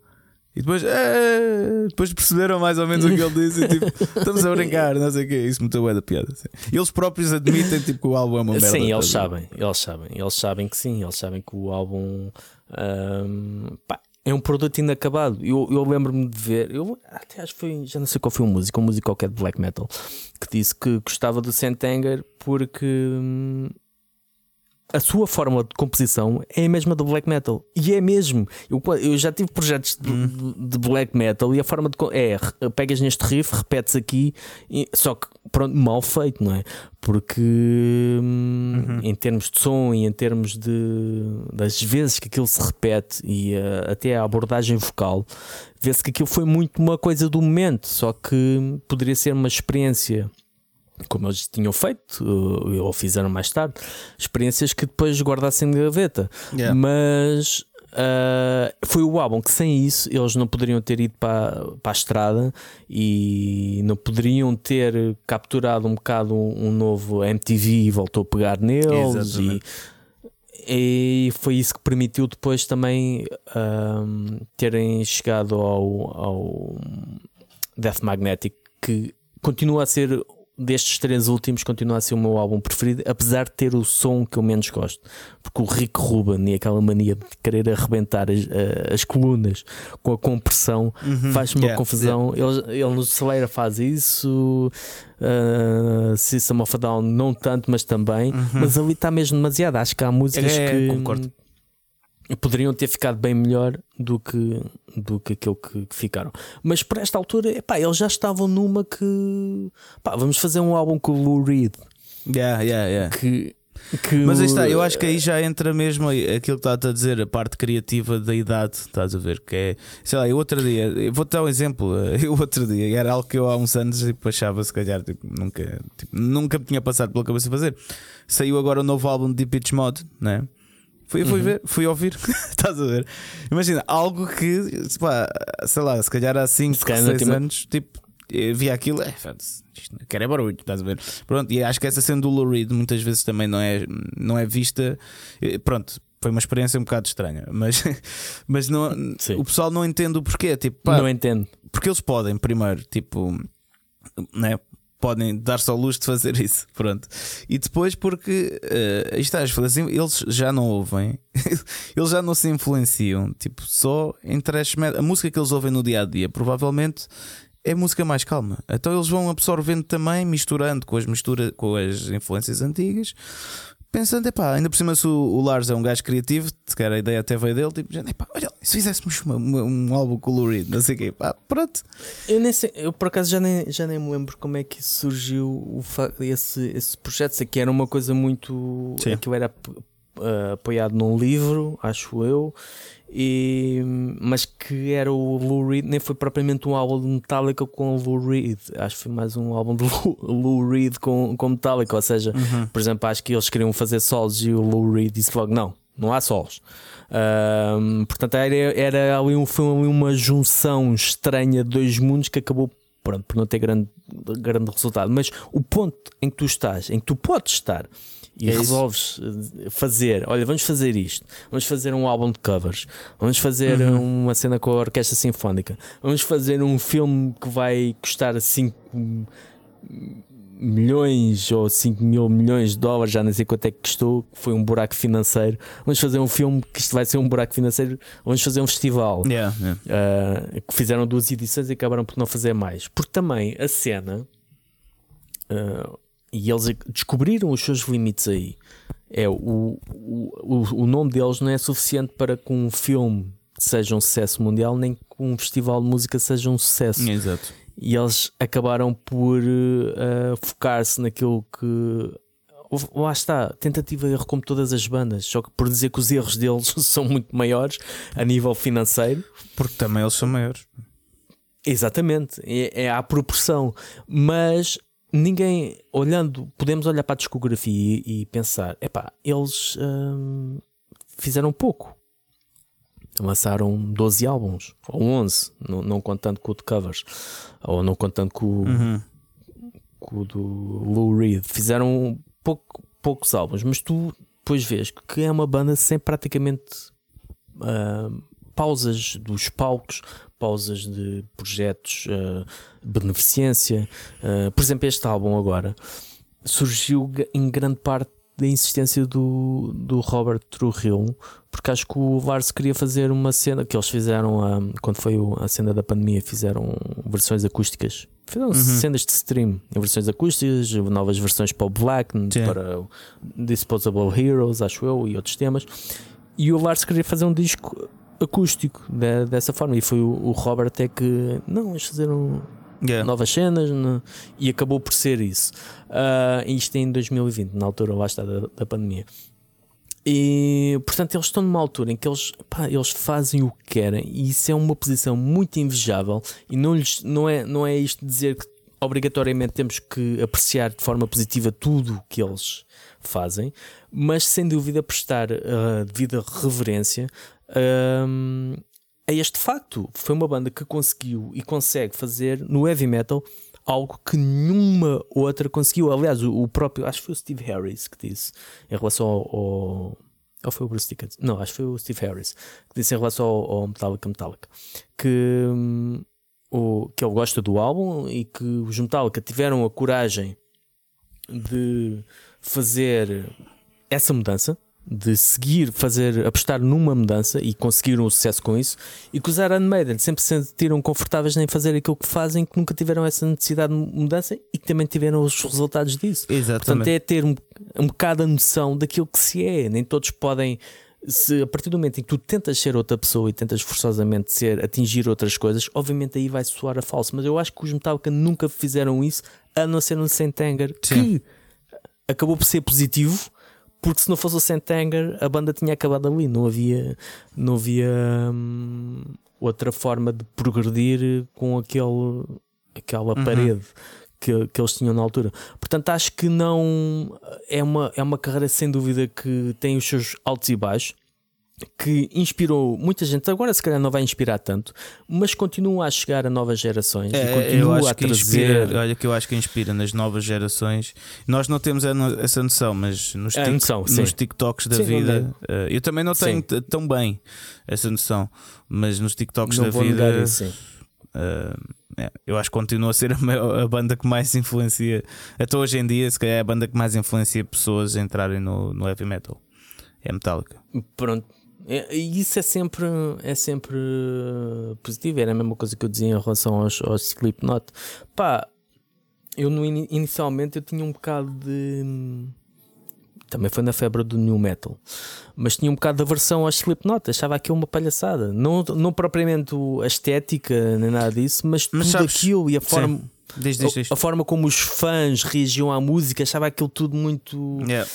E depois, "Ah!" depois perceberam mais ou menos o que ele disse e tipo, estamos a brincar, não sei o quê. Isso me deu da piada. assim. Eles próprios admitem tipo, que o álbum é uma merda. Sim, eles a ver? sabem, eles sabem, eles sabem que sim, eles sabem que o álbum ahm, pá, é um produto inacabado. Eu, eu lembro-me de ver, eu até acho que foi, já não sei qual foi o músico, um músico qualquer de black metal, que disse que gostava do Sentenger porque hum, a sua forma de composição é a mesma do black metal. E é mesmo. Eu, eu já tive projetos de, hum. de, black metal e a forma de. É, pegas neste riff, repetes aqui, e, só que pronto, mal feito, não é? Porque hum, uhum. em termos de som e em termos de das vezes que aquilo se repete e uh, até a abordagem vocal, vê-se que aquilo foi muito uma coisa do momento, só que poderia ser uma experiência como eles tinham feito, eh, ou fizeram mais tarde, experiências que depois guardassem de gaveta. Yeah. Mas uh, foi o álbum que sem isso eles não poderiam ter ido para, para a estrada e não poderiam ter capturado um bocado um, um novo MTV e voltou a pegar neles. E, e, foi isso que permitiu depois também uh, terem chegado ao, ao Death Magnetic, que continua a ser destes três últimos continua a ser o meu álbum preferido, apesar de ter o som que eu menos gosto. Porque o Rick Rubin e aquela mania de querer arrebentar as, eh, as colunas com a compressão uhum, faz-me yeah, uma confusão. Yeah. Ele, ele no Slayer faz isso, uh, System of a Down não tanto, mas também. Uhum. Mas ali está mesmo demasiado. Acho que há músicas é, que. Concordo poderiam ter ficado bem melhor do que, do que aquilo que, que ficaram. Mas por esta altura, epá, eles já estavam numa que pá, vamos fazer um álbum com o Lou Reed. Yeah, yeah, yeah. Que, que Mas aí está, eu acho que aí já entra mesmo aquilo que estás a dizer, a parte criativa da idade, estás a ver? Que é, sei lá, eu outro dia, eu vou-te dar um exemplo, eu outro dia, era algo que eu há uns anos tipo, achava, se calhar, tipo, nunca, tipo, nunca me tinha passado pela cabeça fazer. Saiu agora o um novo álbum de Deep Pitch Mod, né? Fui, fui uhum. ver, fui ouvir. Estás a ver? Imagina, algo que, pá, sei lá, se calhar há 5, 6 anos, tipo, via aquilo, é, isto quer é barulho, estás a ver? Pronto, e acho que essa cena do Lou Reed muitas vezes também não é, não é vista. Pronto, foi uma experiência um bocado estranha, mas, mas não, o pessoal não entende o porquê. Tipo, pá, não entende. Porque eles podem, primeiro, tipo, né? Podem dar-se ao luxo de fazer isso. Pronto. E depois, porque uh, está, assim, eles já não ouvem, eles já não se influenciam, tipo, só em trash metal. A música que eles ouvem no dia a dia, provavelmente. É música mais calma. Então eles vão absorvendo também, misturando com as, mistura, com as influências antigas, pensando, epá, ainda por cima se o, o Lars é um gajo criativo, se calhar a ideia até veio dele, tipo, epá, olha, se fizéssemos uma, uma, um álbum colorido, não sei o quê, pá, pronto. Eu, nem sei, eu por acaso já nem, já nem me lembro como é que surgiu o, esse, esse projeto, sei que era uma coisa muito. Sim. Aquilo era uh, apoiado num livro, acho eu, e, mas que era o Lou Reed, nem foi propriamente um álbum de Metallica com o Lou Reed, acho que foi mais um álbum de Lou, Lou Reed com, com Metallica. Ou seja, uhum. por exemplo, acho que eles queriam fazer solos e o Lou Reed disse logo: não, não há solos. Um, portanto, era, era ali, um, foi ali uma junção estranha de dois mundos que acabou pronto, por não ter grande, grande resultado. Mas o ponto em que tu estás, em que tu podes estar e é resolves isso. Eh, fazer, olha, vamos fazer isto, vamos fazer um álbum de covers, vamos fazer uhum. uma cena com a orquestra sinfónica, vamos fazer um filme que vai custar 5 milhões ou 5 mil milhões de dólares, já não sei quanto é que custou, foi um buraco financeiro. Vamos fazer um filme que isto vai ser um buraco financeiro, vamos fazer um festival. Yeah, yeah. Uh, que fizeram duas edições e acabaram por não fazer mais. Porque também a cena. Uh, e eles descobriram os seus limites aí. É, o, o, o nome deles não é suficiente para que um filme seja um sucesso mundial, nem que um festival de música seja um sucesso. Exato. E eles acabaram por uh, focar-se naquilo que. Lá está, tentativa de erro como todas as bandas, só que por dizer que os erros deles são muito maiores a nível financeiro. Porque também eles são maiores. Exatamente, é, é a proporção. Mas ninguém olhando, podemos olhar para a discografia e, e pensar: epá, eles hum, fizeram pouco. Lançaram 12 álbuns, ou 11, não, não contando com o de covers, ou não contando com, uhum. com o do Lou Reed. Fizeram pouco, poucos álbuns, mas tu depois vês que é uma banda sem praticamente uh, pausas dos palcos, pausas de projetos uh, de beneficência. Uh, por exemplo, este álbum agora surgiu em grande parte da insistência do, do Robert Trujillo, porque acho que o Lars queria fazer uma cena que eles fizeram a, quando foi a cena da pandemia, fizeram versões acústicas. Fizeram Uhum. cenas de stream em versões acústicas, novas versões para o Black, Sim. para o Disposable Heroes, acho eu, e outros temas. E o Lars queria fazer um disco acústico de- dessa forma. E foi o, o Robert é que, não, vamos fazer um, Yeah. novas cenas né? e acabou por ser isso. Ah, isto em 2020, na altura lá está da, da pandemia. E portanto eles estão numa altura em que eles, pá, eles fazem o que querem e isso é uma posição muito invejável e não, lhes, não, é, não é isto dizer que obrigatoriamente temos que apreciar de forma positiva tudo o que eles fazem, mas sem dúvida prestar a devida reverência hum, a este facto. Foi uma banda que conseguiu e consegue fazer no heavy metal algo que nenhuma outra conseguiu. Aliás, o, o próprio, acho que foi o Steve Harris que disse em relação ao. ao ou foi o Bruce Dickinson? Não, acho que foi o Steve Harris que disse em relação ao, ao Metallica Metallica que, hum, o, que ele gosta do álbum e que os Metallica tiveram a coragem de fazer essa mudança, de seguir, fazer, apostar numa mudança e conseguiram o sucesso com isso, e que os Iron Maiden sempre se sentiram confortáveis em fazer aquilo que fazem, que nunca tiveram essa necessidade de mudança e que também tiveram os resultados disso. Portanto, Exatamente. é ter um, um bocado a noção daquilo que se é. Nem todos podem. Se, a partir do momento em que tu tentas ser outra pessoa e tentas forçosamente ser, atingir outras coisas, obviamente aí vai soar a falso. Mas eu acho que os Metallica nunca fizeram isso, a não ser no Sentenger, que acabou por ser positivo, porque se não fosse o Sentenger, a banda tinha acabado ali. Não havia, não havia hum, outra forma de progredir com aquele, aquela parede que, que eles tinham na altura. Portanto, acho que não é uma, é uma carreira sem dúvida que tem os seus altos e baixos. Que inspirou muita gente, agora se calhar não vai inspirar tanto, mas continua a chegar a novas gerações e É, eu continua acho a trazer. inspira, olha que eu acho que inspira nas novas gerações. Nós não temos essa noção, mas nos, A tic- noção, nos TikToks da Sim, vida, eh, eu também não tenho Sim. tão bem essa noção, mas nos TikToks não da vida, isso, eh, é, eu acho que continua a ser a, maior- a banda que mais influencia, até hoje em dia, se calhar é a banda que mais influencia pessoas a entrarem no, no heavy metal. É Metallica. Pronto. É, E isso é sempre, é sempre positivo. Era a mesma coisa que eu dizia em relação aos, aos Slipknot. Pá, eu no ini- inicialmente eu tinha um bocado de. Também foi na febre do new metal, mas tinha um bocado de aversão aos Slipknot. Achava aquilo uma palhaçada. Não, não propriamente a estética nem nada disso, mas, Mas tudo sabes- aquilo e a forma, Diz, diz, diz. a, a forma como os fãs reagiam à música. Achava aquilo tudo muito Yeah.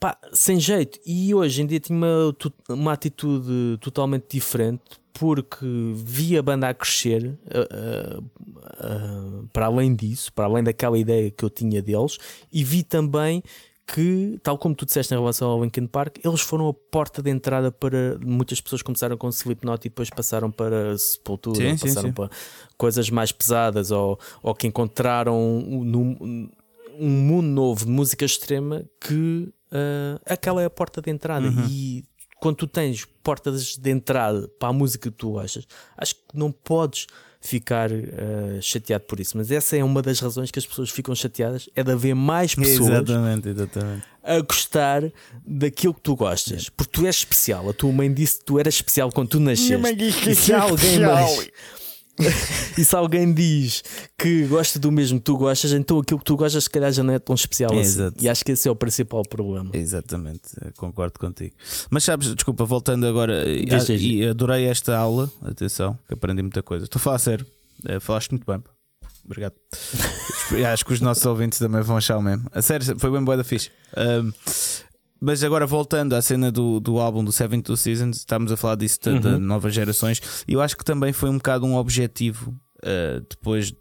Pá, sem jeito. E hoje em dia tinha uma, uma atitude totalmente diferente porque vi a banda a crescer ah, ah, ah, para além disso, para além daquela ideia que eu tinha deles, e vi também que, tal como tu disseste em relação ao Linkin Park, eles foram a porta de entrada para muitas pessoas começaram com Slipknot e depois passaram para Sepultura, Sim, sim, passaram sim. para coisas mais pesadas ou, ou que encontraram num- um mundo novo de música extrema que ah, aquela é a porta de entrada Uhum. e quando tu tens portas de entrada para a música que tu gostas, acho que não podes ficar ah, chateado por isso. Mas essa é uma das razões que as pessoas ficam chateadas: é de haver mais pessoas Exatamente, exatamente. a gostar daquilo que tu gostas. Porque tu és especial. A tua mãe disse que tu eras especial quando tu nasceste. E se alguém mais. e se alguém diz que gosta do mesmo que tu gostas, então aquilo que tu gostas, se calhar já não é tão especial assim. Exato. E acho que esse é o principal problema. Exatamente, concordo contigo. Mas sabes, desculpa, voltando agora, e- e adorei esta aula, atenção, que aprendi muita coisa. Estou a falar a sério, Eh, falaste muito bem. Obrigado. Acho que os nossos ouvintes também vão achar o mesmo. A sério, foi bem boa da fixe. Ahm, mas agora voltando à cena do, do álbum do Seven Two Seasons, estamos a falar disso de, de Uhum. novas gerações, e eu acho que também foi um bocado um objetivo ah, depois. de-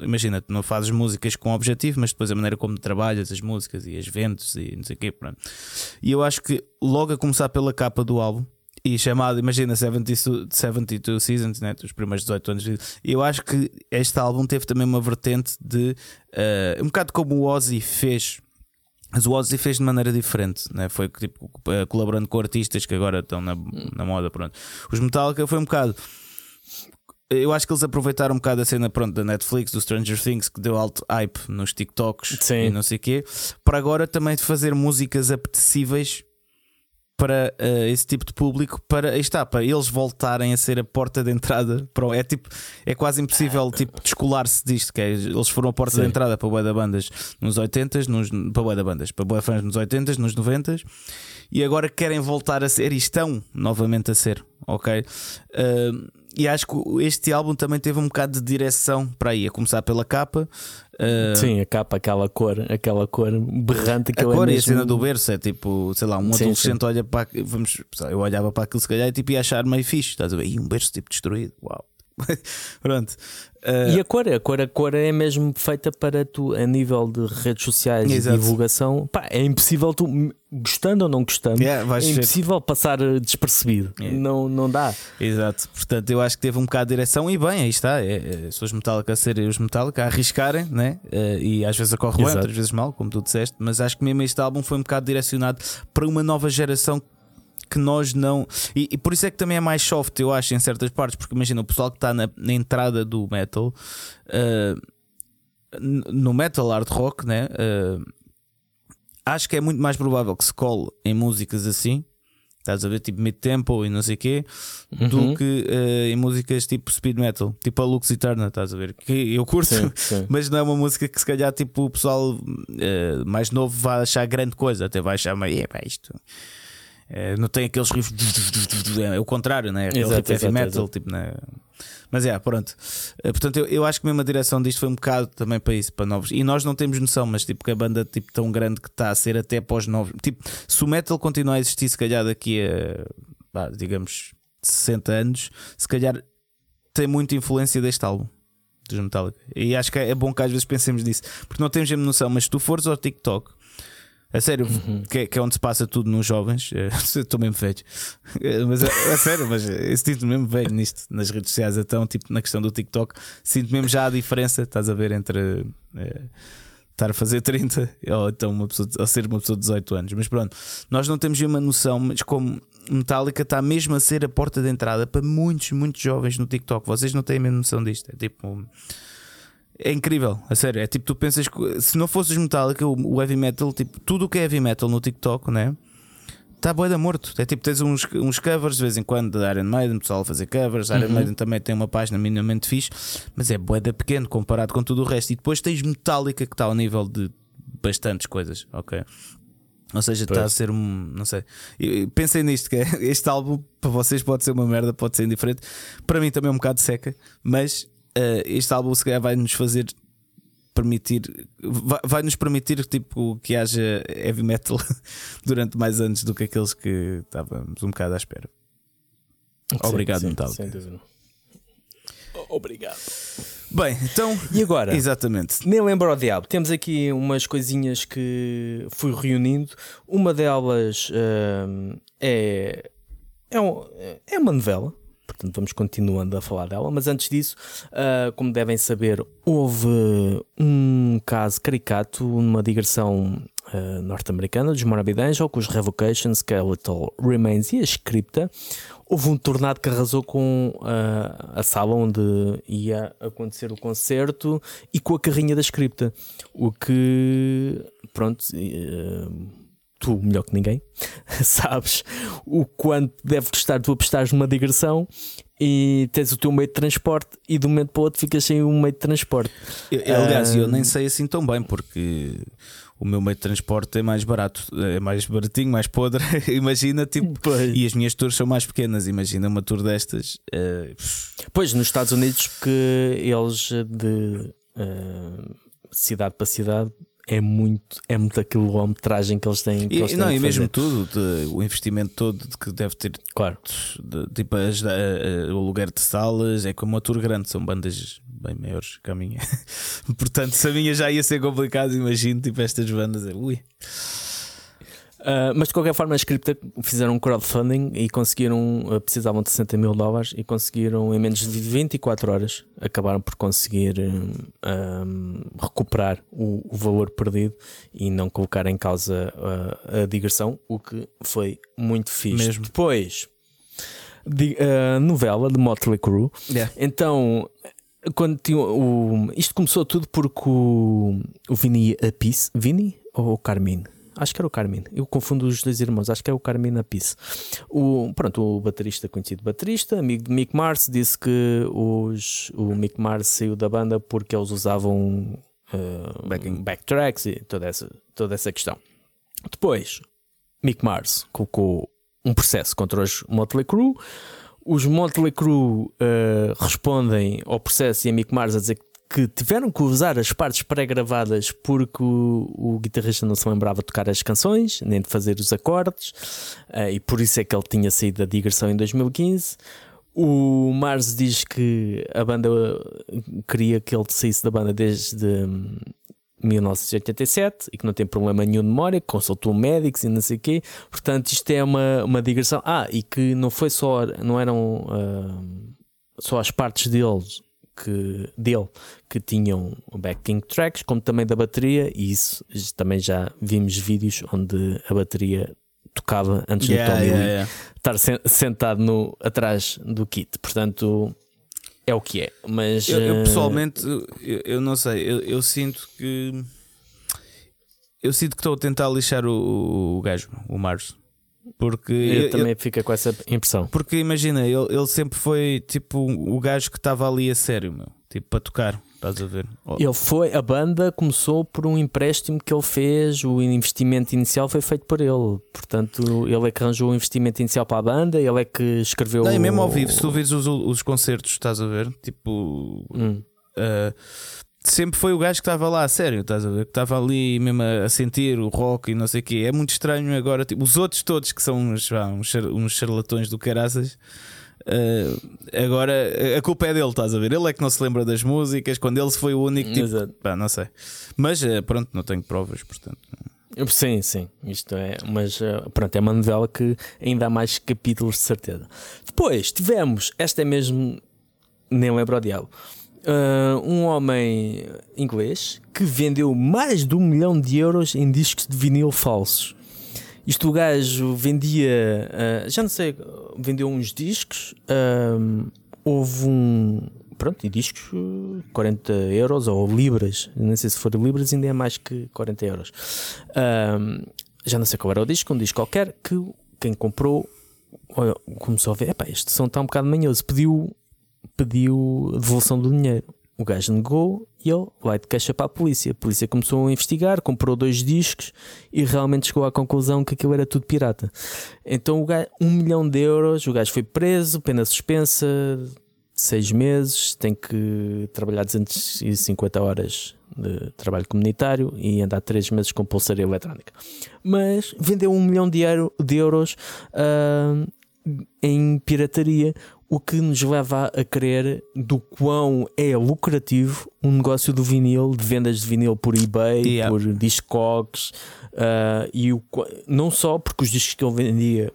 Imagina, tu não fazes músicas com objetivo, mas depois a maneira como trabalhas as músicas e as ventos e não sei o quê. Pronto. E eu acho que logo a começar pela capa do álbum, e chamado, imagina, 70, Su- 72 Seasons, né? os primeiros 18 anos de eu acho que este álbum teve também uma vertente de ah, um bocado como o Ozzy fez. Mas o Ozzy fez de maneira diferente, né? foi tipo, eh, colaborando com artistas que agora estão na, na moda. Pronto. Os Metallica foi um bocado eu acho que eles aproveitaram um bocado a cena pronto, da Netflix, do Stranger Things, que deu alto hype nos TikToks Sim. e não sei o quê, para agora também fazer músicas apetecíveis para uh, esse tipo de público, para está, para eles voltarem a ser a porta de entrada. Para, o- é tipo, é quase impossível tipo, descolar-se disto. Que é, eles foram a porta Sim. de entrada para boa da bandas nos 80s, nos, para boa da bandas, para boa fãs nos 80s, nos 90s, e agora querem voltar a ser e estão novamente a ser, ok? Uh, e acho que este álbum também teve um bocado de direção para aí, a começar pela capa. Uh, Sim, a capa, aquela cor, aquela cor berrante que a cor é e a mesmo... cena do berço é tipo, sei lá, um Sim, adolescente olha para vamos, eu olhava para aquilo se calhar e tipo, ia achar meio fixe, estás a ver? E um berço tipo destruído, uau. Pronto. Uh, E a cor, a cor, a cor é mesmo feita para tu, a nível de redes sociais Exato. e divulgação. Pá, é impossível tu, gostando ou não gostando, yeah, é impossível passar eh, despercebido. É. Não, não dá. Exato, portanto eu acho que teve um bocado de direção e bem, aí está. É, é, se os Metallica a serem os Metallica a arriscarem, né? Eh, e às vezes ocorre bem, outras vezes mal, como tu disseste, mas acho que mesmo este álbum foi um bocado direcionado para uma nova geração que nós não. E, e por isso é que também é mais soft, eu acho, em certas partes, porque imagina o pessoal que está na, na entrada do metal, n- no metal hard rock, né? Eh, acho que é muito mais provável que se cole em músicas assim. Estás a ver, tipo mid-tempo e não sei o quê, Uhum. do que eh, em músicas tipo speed metal, tipo a Lux Eterna, estás a ver? Que eu curto, Sim, sim. mas não é uma música que se calhar tipo, o pessoal eh, mais novo vai achar grande coisa, até vai achar meio, "Epá, isto. Eh, não tem aqueles riffs, é o contrário, né? Aquele Exato, heavy metal, exato. tipo, né? Mas é, pronto. Eh, portanto, eu, eu acho que mesmo a direção disto foi um bocado também para isso, para novos. E nós não temos noção, mas tipo, que a banda tipo, tão grande que está a ser até para os novos. Tipo, se o metal continuar a existir, se calhar daqui a, digamos, 60 anos, se calhar tem muita influência deste álbum dos Metallica. E acho que é bom que às vezes pensemos nisso, porque não temos mesmo noção. Mas se tu fores ao TikTok, a sério, Uhum. que, é, que é onde se passa tudo nos jovens, eh, estou mesmo velho, Eh, mas a, a sério, mas eu sinto mesmo velho nisto, nas redes sociais, então, tipo na questão do TikTok, sinto mesmo já a diferença, estás a ver, entre eh, estar a fazer 30 ou então uma pessoa, ou ser uma pessoa de 18 anos. Mas pronto, nós não temos nenhuma noção, mas como Metallica está mesmo a ser a porta de entrada para muitos, muitos jovens no TikTok, vocês não têm a mesma noção disto. É tipo. É incrível, a sério. É tipo, tu pensas que se não fosses Metallica, o heavy metal, tipo, tudo o que é heavy metal no TikTok, né? Está boeda morto. É tipo, tens uns, uns covers de vez em quando da Iron Maiden, pessoal a fazer covers. Iron Uhum. Maiden também tem uma página minimamente fixe, mas é boeda pequeno comparado com tudo o resto. E depois tens Metallica que está ao nível de bastantes coisas, ok? Ou seja, está a ser um. Não sei. Pensem nisto: que é- este álbum para vocês pode ser uma merda, pode ser indiferente. Para mim também é um bocado seca, mas eh, este álbum se calhar vai nos fazer permitir. Vai, vai nos permitir tipo, que haja heavy metal durante mais anos do que aqueles que estávamos um bocado à espera. Obrigado, sim, Metallica. sem dúvida. Obrigado. Bem, então. E agora? Exatamente. Nem lembro ao diabo. Temos aqui umas coisinhas que fui reunindo. Uma delas hum, é, é, um- é uma novela. Portanto, vamos continuando a falar dela. Mas antes disso, ah, como devem saber, houve um caso caricato numa digressão ah, norte-americana dos Morbid Angel com os Revocations, Skeletal Remains e a Scripta. Houve um tornado que arrasou com ah, a sala onde ia acontecer o concerto e com a carrinha da Scripta. O que, pronto, tu melhor que ninguém sabes o quanto deve custar tu apostares numa digressão e tens o teu meio de transporte e de um momento para o outro ficas sem um meio de transporte. Eu- aliás, eu nem sei assim tão bem, porque o meu meio de transporte é mais barato, é mais baratinho, mais podre. Imagina, tipo. Pois. E as minhas tours são mais pequenas. Imagina uma tour destas. eh, pff, Pois, nos Estados Unidos, que eles de eh, cidade para cidade é muito, é muita quilometragem que eles têm. Que e, eles têm não, e mesmo tudo, de- o investimento todo de que deve ter, Claro. de- tipo as- a- a- o aluguer de salas, é como uma tour grande, são bandas bem maiores que a minha. Portanto, se a minha já ia ser complicado, imagino, tipo estas bandas, é, ui. Uh, mas de qualquer forma, a Scripta fizeram um crowdfunding e conseguiram, uh, precisavam de 60 mil dólares e conseguiram em menos de 24 horas acabaram por conseguir um, um, recuperar o, o valor perdido e não colocar em causa uh, a digressão, o que foi muito fixe. Mesmo. Depois, de, novela de Motley Crue. Yeah. Então, quando tinha o. Isto começou tudo porque o, o Vini Apis. Vini ou Carmine? Acho que era o Carmine. Eu confundo os dois irmãos. Acho que é o Carmine Apis. O, pronto, o baterista, conhecido baterista, amigo de Mick Mars, disse que os, o Mick Mars saiu da banda porque eles usavam uh, Backing. backtracks e toda essa, toda essa questão. Depois, Mick Mars colocou um processo contra os Motley Crue. Os Motley Crue uh, respondem ao processo e a Mick Mars a dizer que tiveram que usar as partes pré-gravadas porque o, o, guitarrista não se lembrava de tocar as canções, nem de fazer os acordes, uh, e por isso é que ele tinha saído da digressão em 2015. O Mars diz que a banda queria que ele saísse da banda desde hum, 1987 e que não tem problema nenhum de memória, que consultou médicos e não sei o quê. Portanto, isto é uma, uma digressão. Ah, e que não foi só, não eram uh, só as partes deles que, dele que tinham backing tracks, como também da bateria, e isso também já vimos vídeos onde a bateria tocava antes Yeah, do Tommy yeah, yeah. estar sen- sentado no, atrás do kit. Portanto, é o que é. Mas Eu, eu eh, pessoalmente, eu, eu não sei, eu, eu sinto que. Eu sinto que estou a tentar lixar o, o gajo, o Mars. Porque. eu eu- também fico com essa impressão. porque imagina, ele, ele sempre foi tipo o gajo que estava ali a sério, meu. Tipo, para tocar, estás a ver? Ele foi, a banda começou por um empréstimo que ele fez, o investimento inicial foi feito por ele. Portanto, ele é que arranjou o investimento inicial para a banda, ele é que escreveu. Não, e mesmo ao vivo, se tu vires os, os concertos, estás a ver? Tipo. Hum. Uh, sempre foi o gajo que estava lá a sério, estás a ver? Que estava ali mesmo a, a sentir o rock e não sei o quê. É muito estranho agora. Tipo, os outros todos que são uns, vá, uns, uns charlatões do caraças. uh, agora a culpa é dele, estás a ver? Ele é que não se lembra das músicas. Quando ele foi o único, tipo, Exato. pá, não sei, mas uh, pronto, não tenho provas, portanto, Sim, sim, isto é, mas eh, pronto, é uma novela que ainda há mais capítulos de certeza. Depois tivemos, esta é mesmo, nem lembro ao diabo, eh, um homem inglês que vendeu mais de um milhão de euros em discos de vinil falsos. Isto o gajo vendia, eh, já não sei, vendeu uns discos, ahm, houve um. Pronto, e discos eh, 40 euros ou libras, não sei se for libras, ainda é mais que 40 euros. Já não sei qual era o disco, um disco qualquer, que quem comprou começou a ver: este som está um bocado manhoso, pediu, pediu devolução do dinheiro. O gajo negou e ele vai de queixa para a polícia. A polícia começou a investigar, comprou dois discos e realmente chegou à conclusão que aquilo era tudo pirata. Então, o gajo, um milhão de euros, o gajo foi preso, pena suspensa, seis meses, tem que trabalhar 250 horas de trabalho comunitário e andar três meses com pulseira eletrónica. Mas vendeu um milhão de, de euros ah, em pirataria, o que nos leva a crer do quão é lucrativo um negócio do vinil, de vendas de vinil por eBay, Yeah. por Discogs, ah, e o, não só porque os discos que ele vendia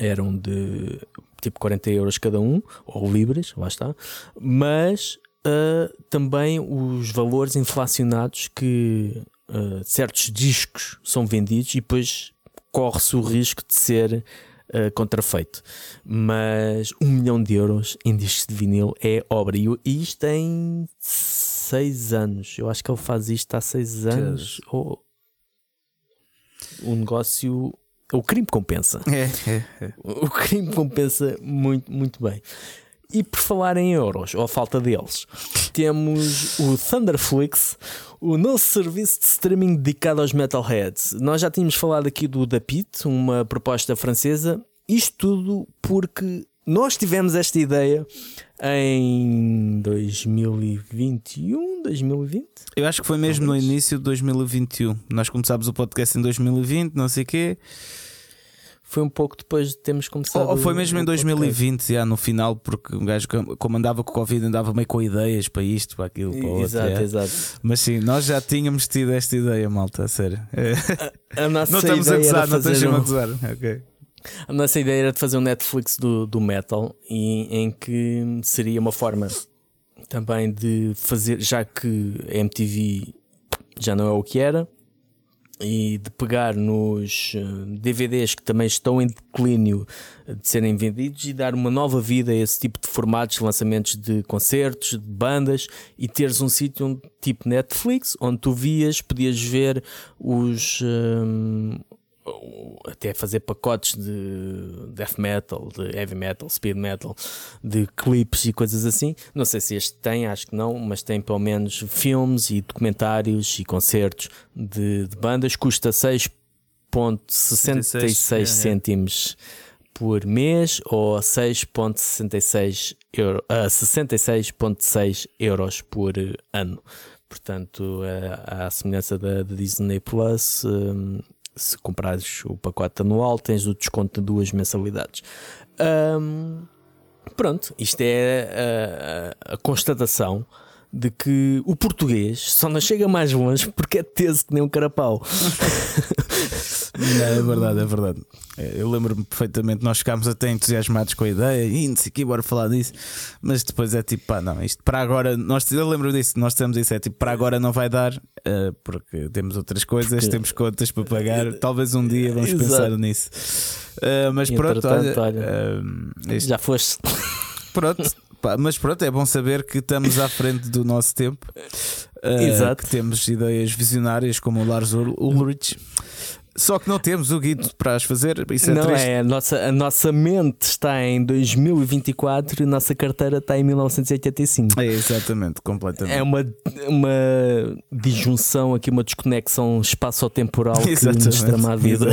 eram de tipo 40 euros cada um, ou libras, lá está, mas ah, também os valores inflacionados que ah, certos discos são vendidos e depois corre-se o risco de ser ah, contrafeito. Mas um milhão de euros em discos de vinil é obra, e, e isto tem seis anos. Eu acho que ele faz isto há seis anos. Ou... O negócio. O crime compensa. é, é, é. O crime compensa muito, muito bem. E por falar em euros, ou a falta deles, temos o Thunderflix, o nosso serviço de streaming dedicado aos metalheads. Nós já tínhamos falado aqui do Da Pit, uma proposta francesa. Isto tudo porque nós tivemos esta ideia em 2021, 2020. Eu acho que foi mesmo Talvez. no início de 2021. Nós começámos o podcast em 2020, não sei o quê. Foi um pouco depois de termos começado. Ou, foi mesmo em o podcast. 2020, já no final, porque um gajo, como andava com o Covid, andava meio com ideias para isto, para aquilo, para outro. Exato, é. exato. Mas sim, nós já tínhamos tido esta ideia, malta, a sério. É. A nossa Não estamos a ideia era gozar, não estamos um- a gozar. Ok. A nossa ideia era de fazer um Netflix do, do metal e, em que seria uma forma também de fazer, já que a MTV já não é o que era, e de pegar nos eh, DVDs que também estão em declínio de serem vendidos e dar uma nova vida a esse tipo de formatos, lançamentos de concertos, de bandas e teres um sítio tipo Netflix onde tu vias, podias ver os. Um, até fazer pacotes de death metal, de heavy metal, speed metal, de clipes e coisas assim. Não sei se este tem, acho que não, mas tem pelo menos filmes e documentários e concertos de, de bandas. Custa 6,66 cêntimos por mês ou 6,66 euro, uh, 66,6 euros por ano. Portanto, uh, à semelhança da, da Disney Plus, um, se comprares o pacote anual, tens o desconto de duas mensalidades. Um, pronto, isto é a, a, a, constatação de que o português só não chega mais longe porque é teso que nem um carapau. Não, é verdade, é verdade. É, eu lembro-me perfeitamente, nós ficámos até entusiasmados com a ideia e não sei aqui, bora falar disso, mas depois é tipo, pá, não, isto para agora, nós, eu lembro disso, nós temos isso, é tipo, para agora não vai dar, uh, porque temos outras coisas, porque... temos contas para pagar, talvez um dia vamos pensar nisso. Uh, mas pronto, olha, olha uh, já foste. Pronto, pá, mas pronto, é bom saber que estamos à frente do nosso tempo. Exato. Que temos ideias visionárias como o Lars Ulrich. Só que não temos o guido para as fazer. Isso é não triste. é, a nossa, a nossa mente está em 2024 e a nossa carteira está em 1985. É exatamente, completamente. É uma, uma disjunção aqui, uma desconexão espaço-temporal que nos trama a vida.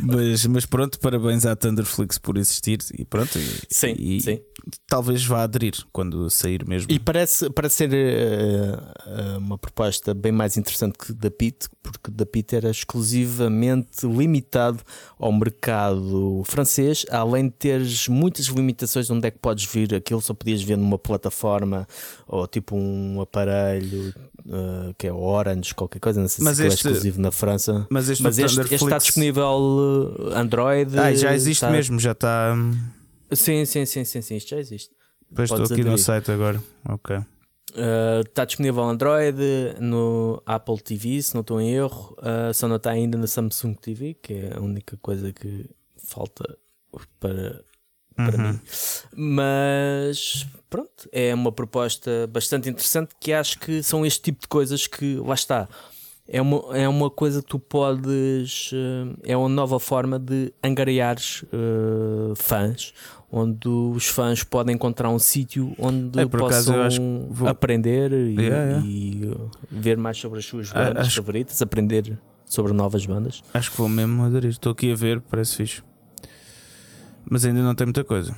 mas, mas pronto, parabéns à Thunderflix por existir e pronto. E, sim, e, sim. Talvez vá aderir quando sair mesmo. E parece, parece ser uh, uma proposta bem mais interessante que da Pit, porque da Pit era exclusiva relativamente limitado ao mercado francês, além de teres muitas limitações de onde é que podes vir aquilo, só podias ver numa plataforma ou tipo um aparelho uh, que é Orange, qualquer coisa, não sei mas se é este, é exclusivo na França. Mas este, mas este, este está disponível Android. Ah, já existe está... mesmo, já está. Sim, sim, sim, sim, sim, isto já existe. Pois estou aqui no site agora. Ok. Está uh, disponível Android, no Apple TV, se não estou em erro, uh, só não está ainda na Samsung TV, que é a única coisa que falta para, para uhum. mim. Mas pronto, é uma proposta bastante interessante que acho que são este tipo de coisas que lá está. É uma, é uma coisa que tu podes. Uh, é uma nova forma de angariares fãs onde os fãs podem encontrar um sítio onde é, possam vou... aprender e, yeah, yeah. e, uh, ver mais sobre as suas ah, bandas acho... favoritas, aprender sobre novas bandas. Acho que vou mesmo aderir. Estou aqui a ver, parece fixe. Mas ainda não tem muita coisa.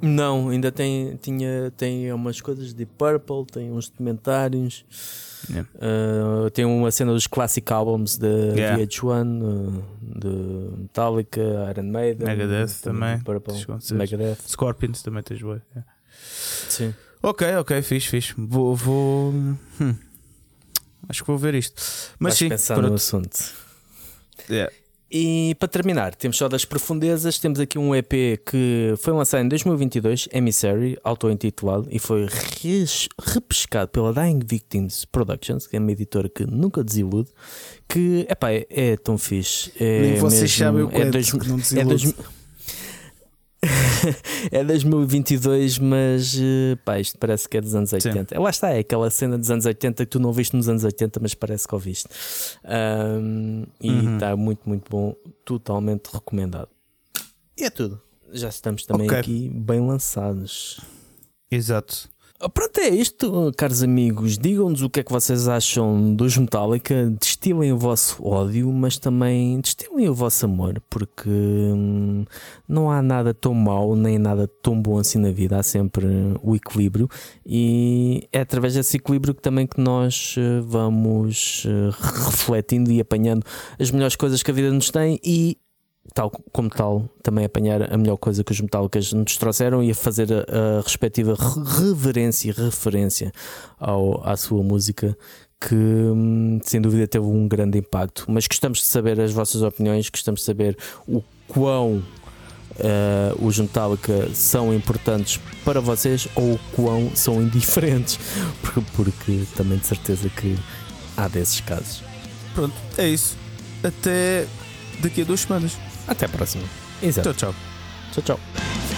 Não, ainda tem, tinha, tem umas coisas de Purple, tem uns documentários. Yeah. Uh, tem uma cena dos classic albums da yeah. VH1, uh, de Metallica, Iron Maiden, Megadeth também, Purple, Megadeth, Scorpions também tens yeah. Sim. Ok, ok, fixe, fixe. Vou. vou... Hum. Acho que vou ver isto. Mas Vais sim, pensar pronto. no assunto. Yeah. E para terminar, temos só das profundezas. Temos aqui um EP que foi lançado em 2022, Emissary, auto-intitulado, e foi repescado pela Dying Victims Productions, que é uma editora que nunca desilude. Que epá, é, é tão fixe. É Nem vocês sabem o que é, dois, que não desilude. É dois, é 2022, mas eh, pá, isto parece que é dos anos 80. Sim. Lá está, é aquela cena dos anos 80 que tu não viste nos anos 80, mas parece que ouviste. Um, e está uhum. muito, muito bom, totalmente recomendado. E é tudo. Já estamos também okay. aqui bem lançados. Exato. Ah, pronto, é isto, caros amigos. Digam-nos o que é que vocês acham dos Metallica. Destilem o vosso ódio, mas também destilem o vosso amor, porque hum, não há nada tão mau nem nada tão bom assim na vida. Há sempre o equilíbrio, e é através desse equilíbrio que também que nós eh, vamos eh, refletindo e apanhando as melhores coisas que a vida nos tem e tal como tal, também apanhar a melhor coisa que os Metallicas nos trouxeram e a fazer a, a respectiva reverência e referência ao, à sua música, que hum, sem dúvida teve um grande impacto. Mas gostamos de saber as vossas opiniões, gostamos de saber o quão uh, os Metallica são importantes para vocês ou o quão são indiferentes, porque, porque também de certeza que há desses casos. Pronto, é isso. até daqui a duas semanas. Até a próxima. Exato. Tchau, tchau. Tchau, tchau.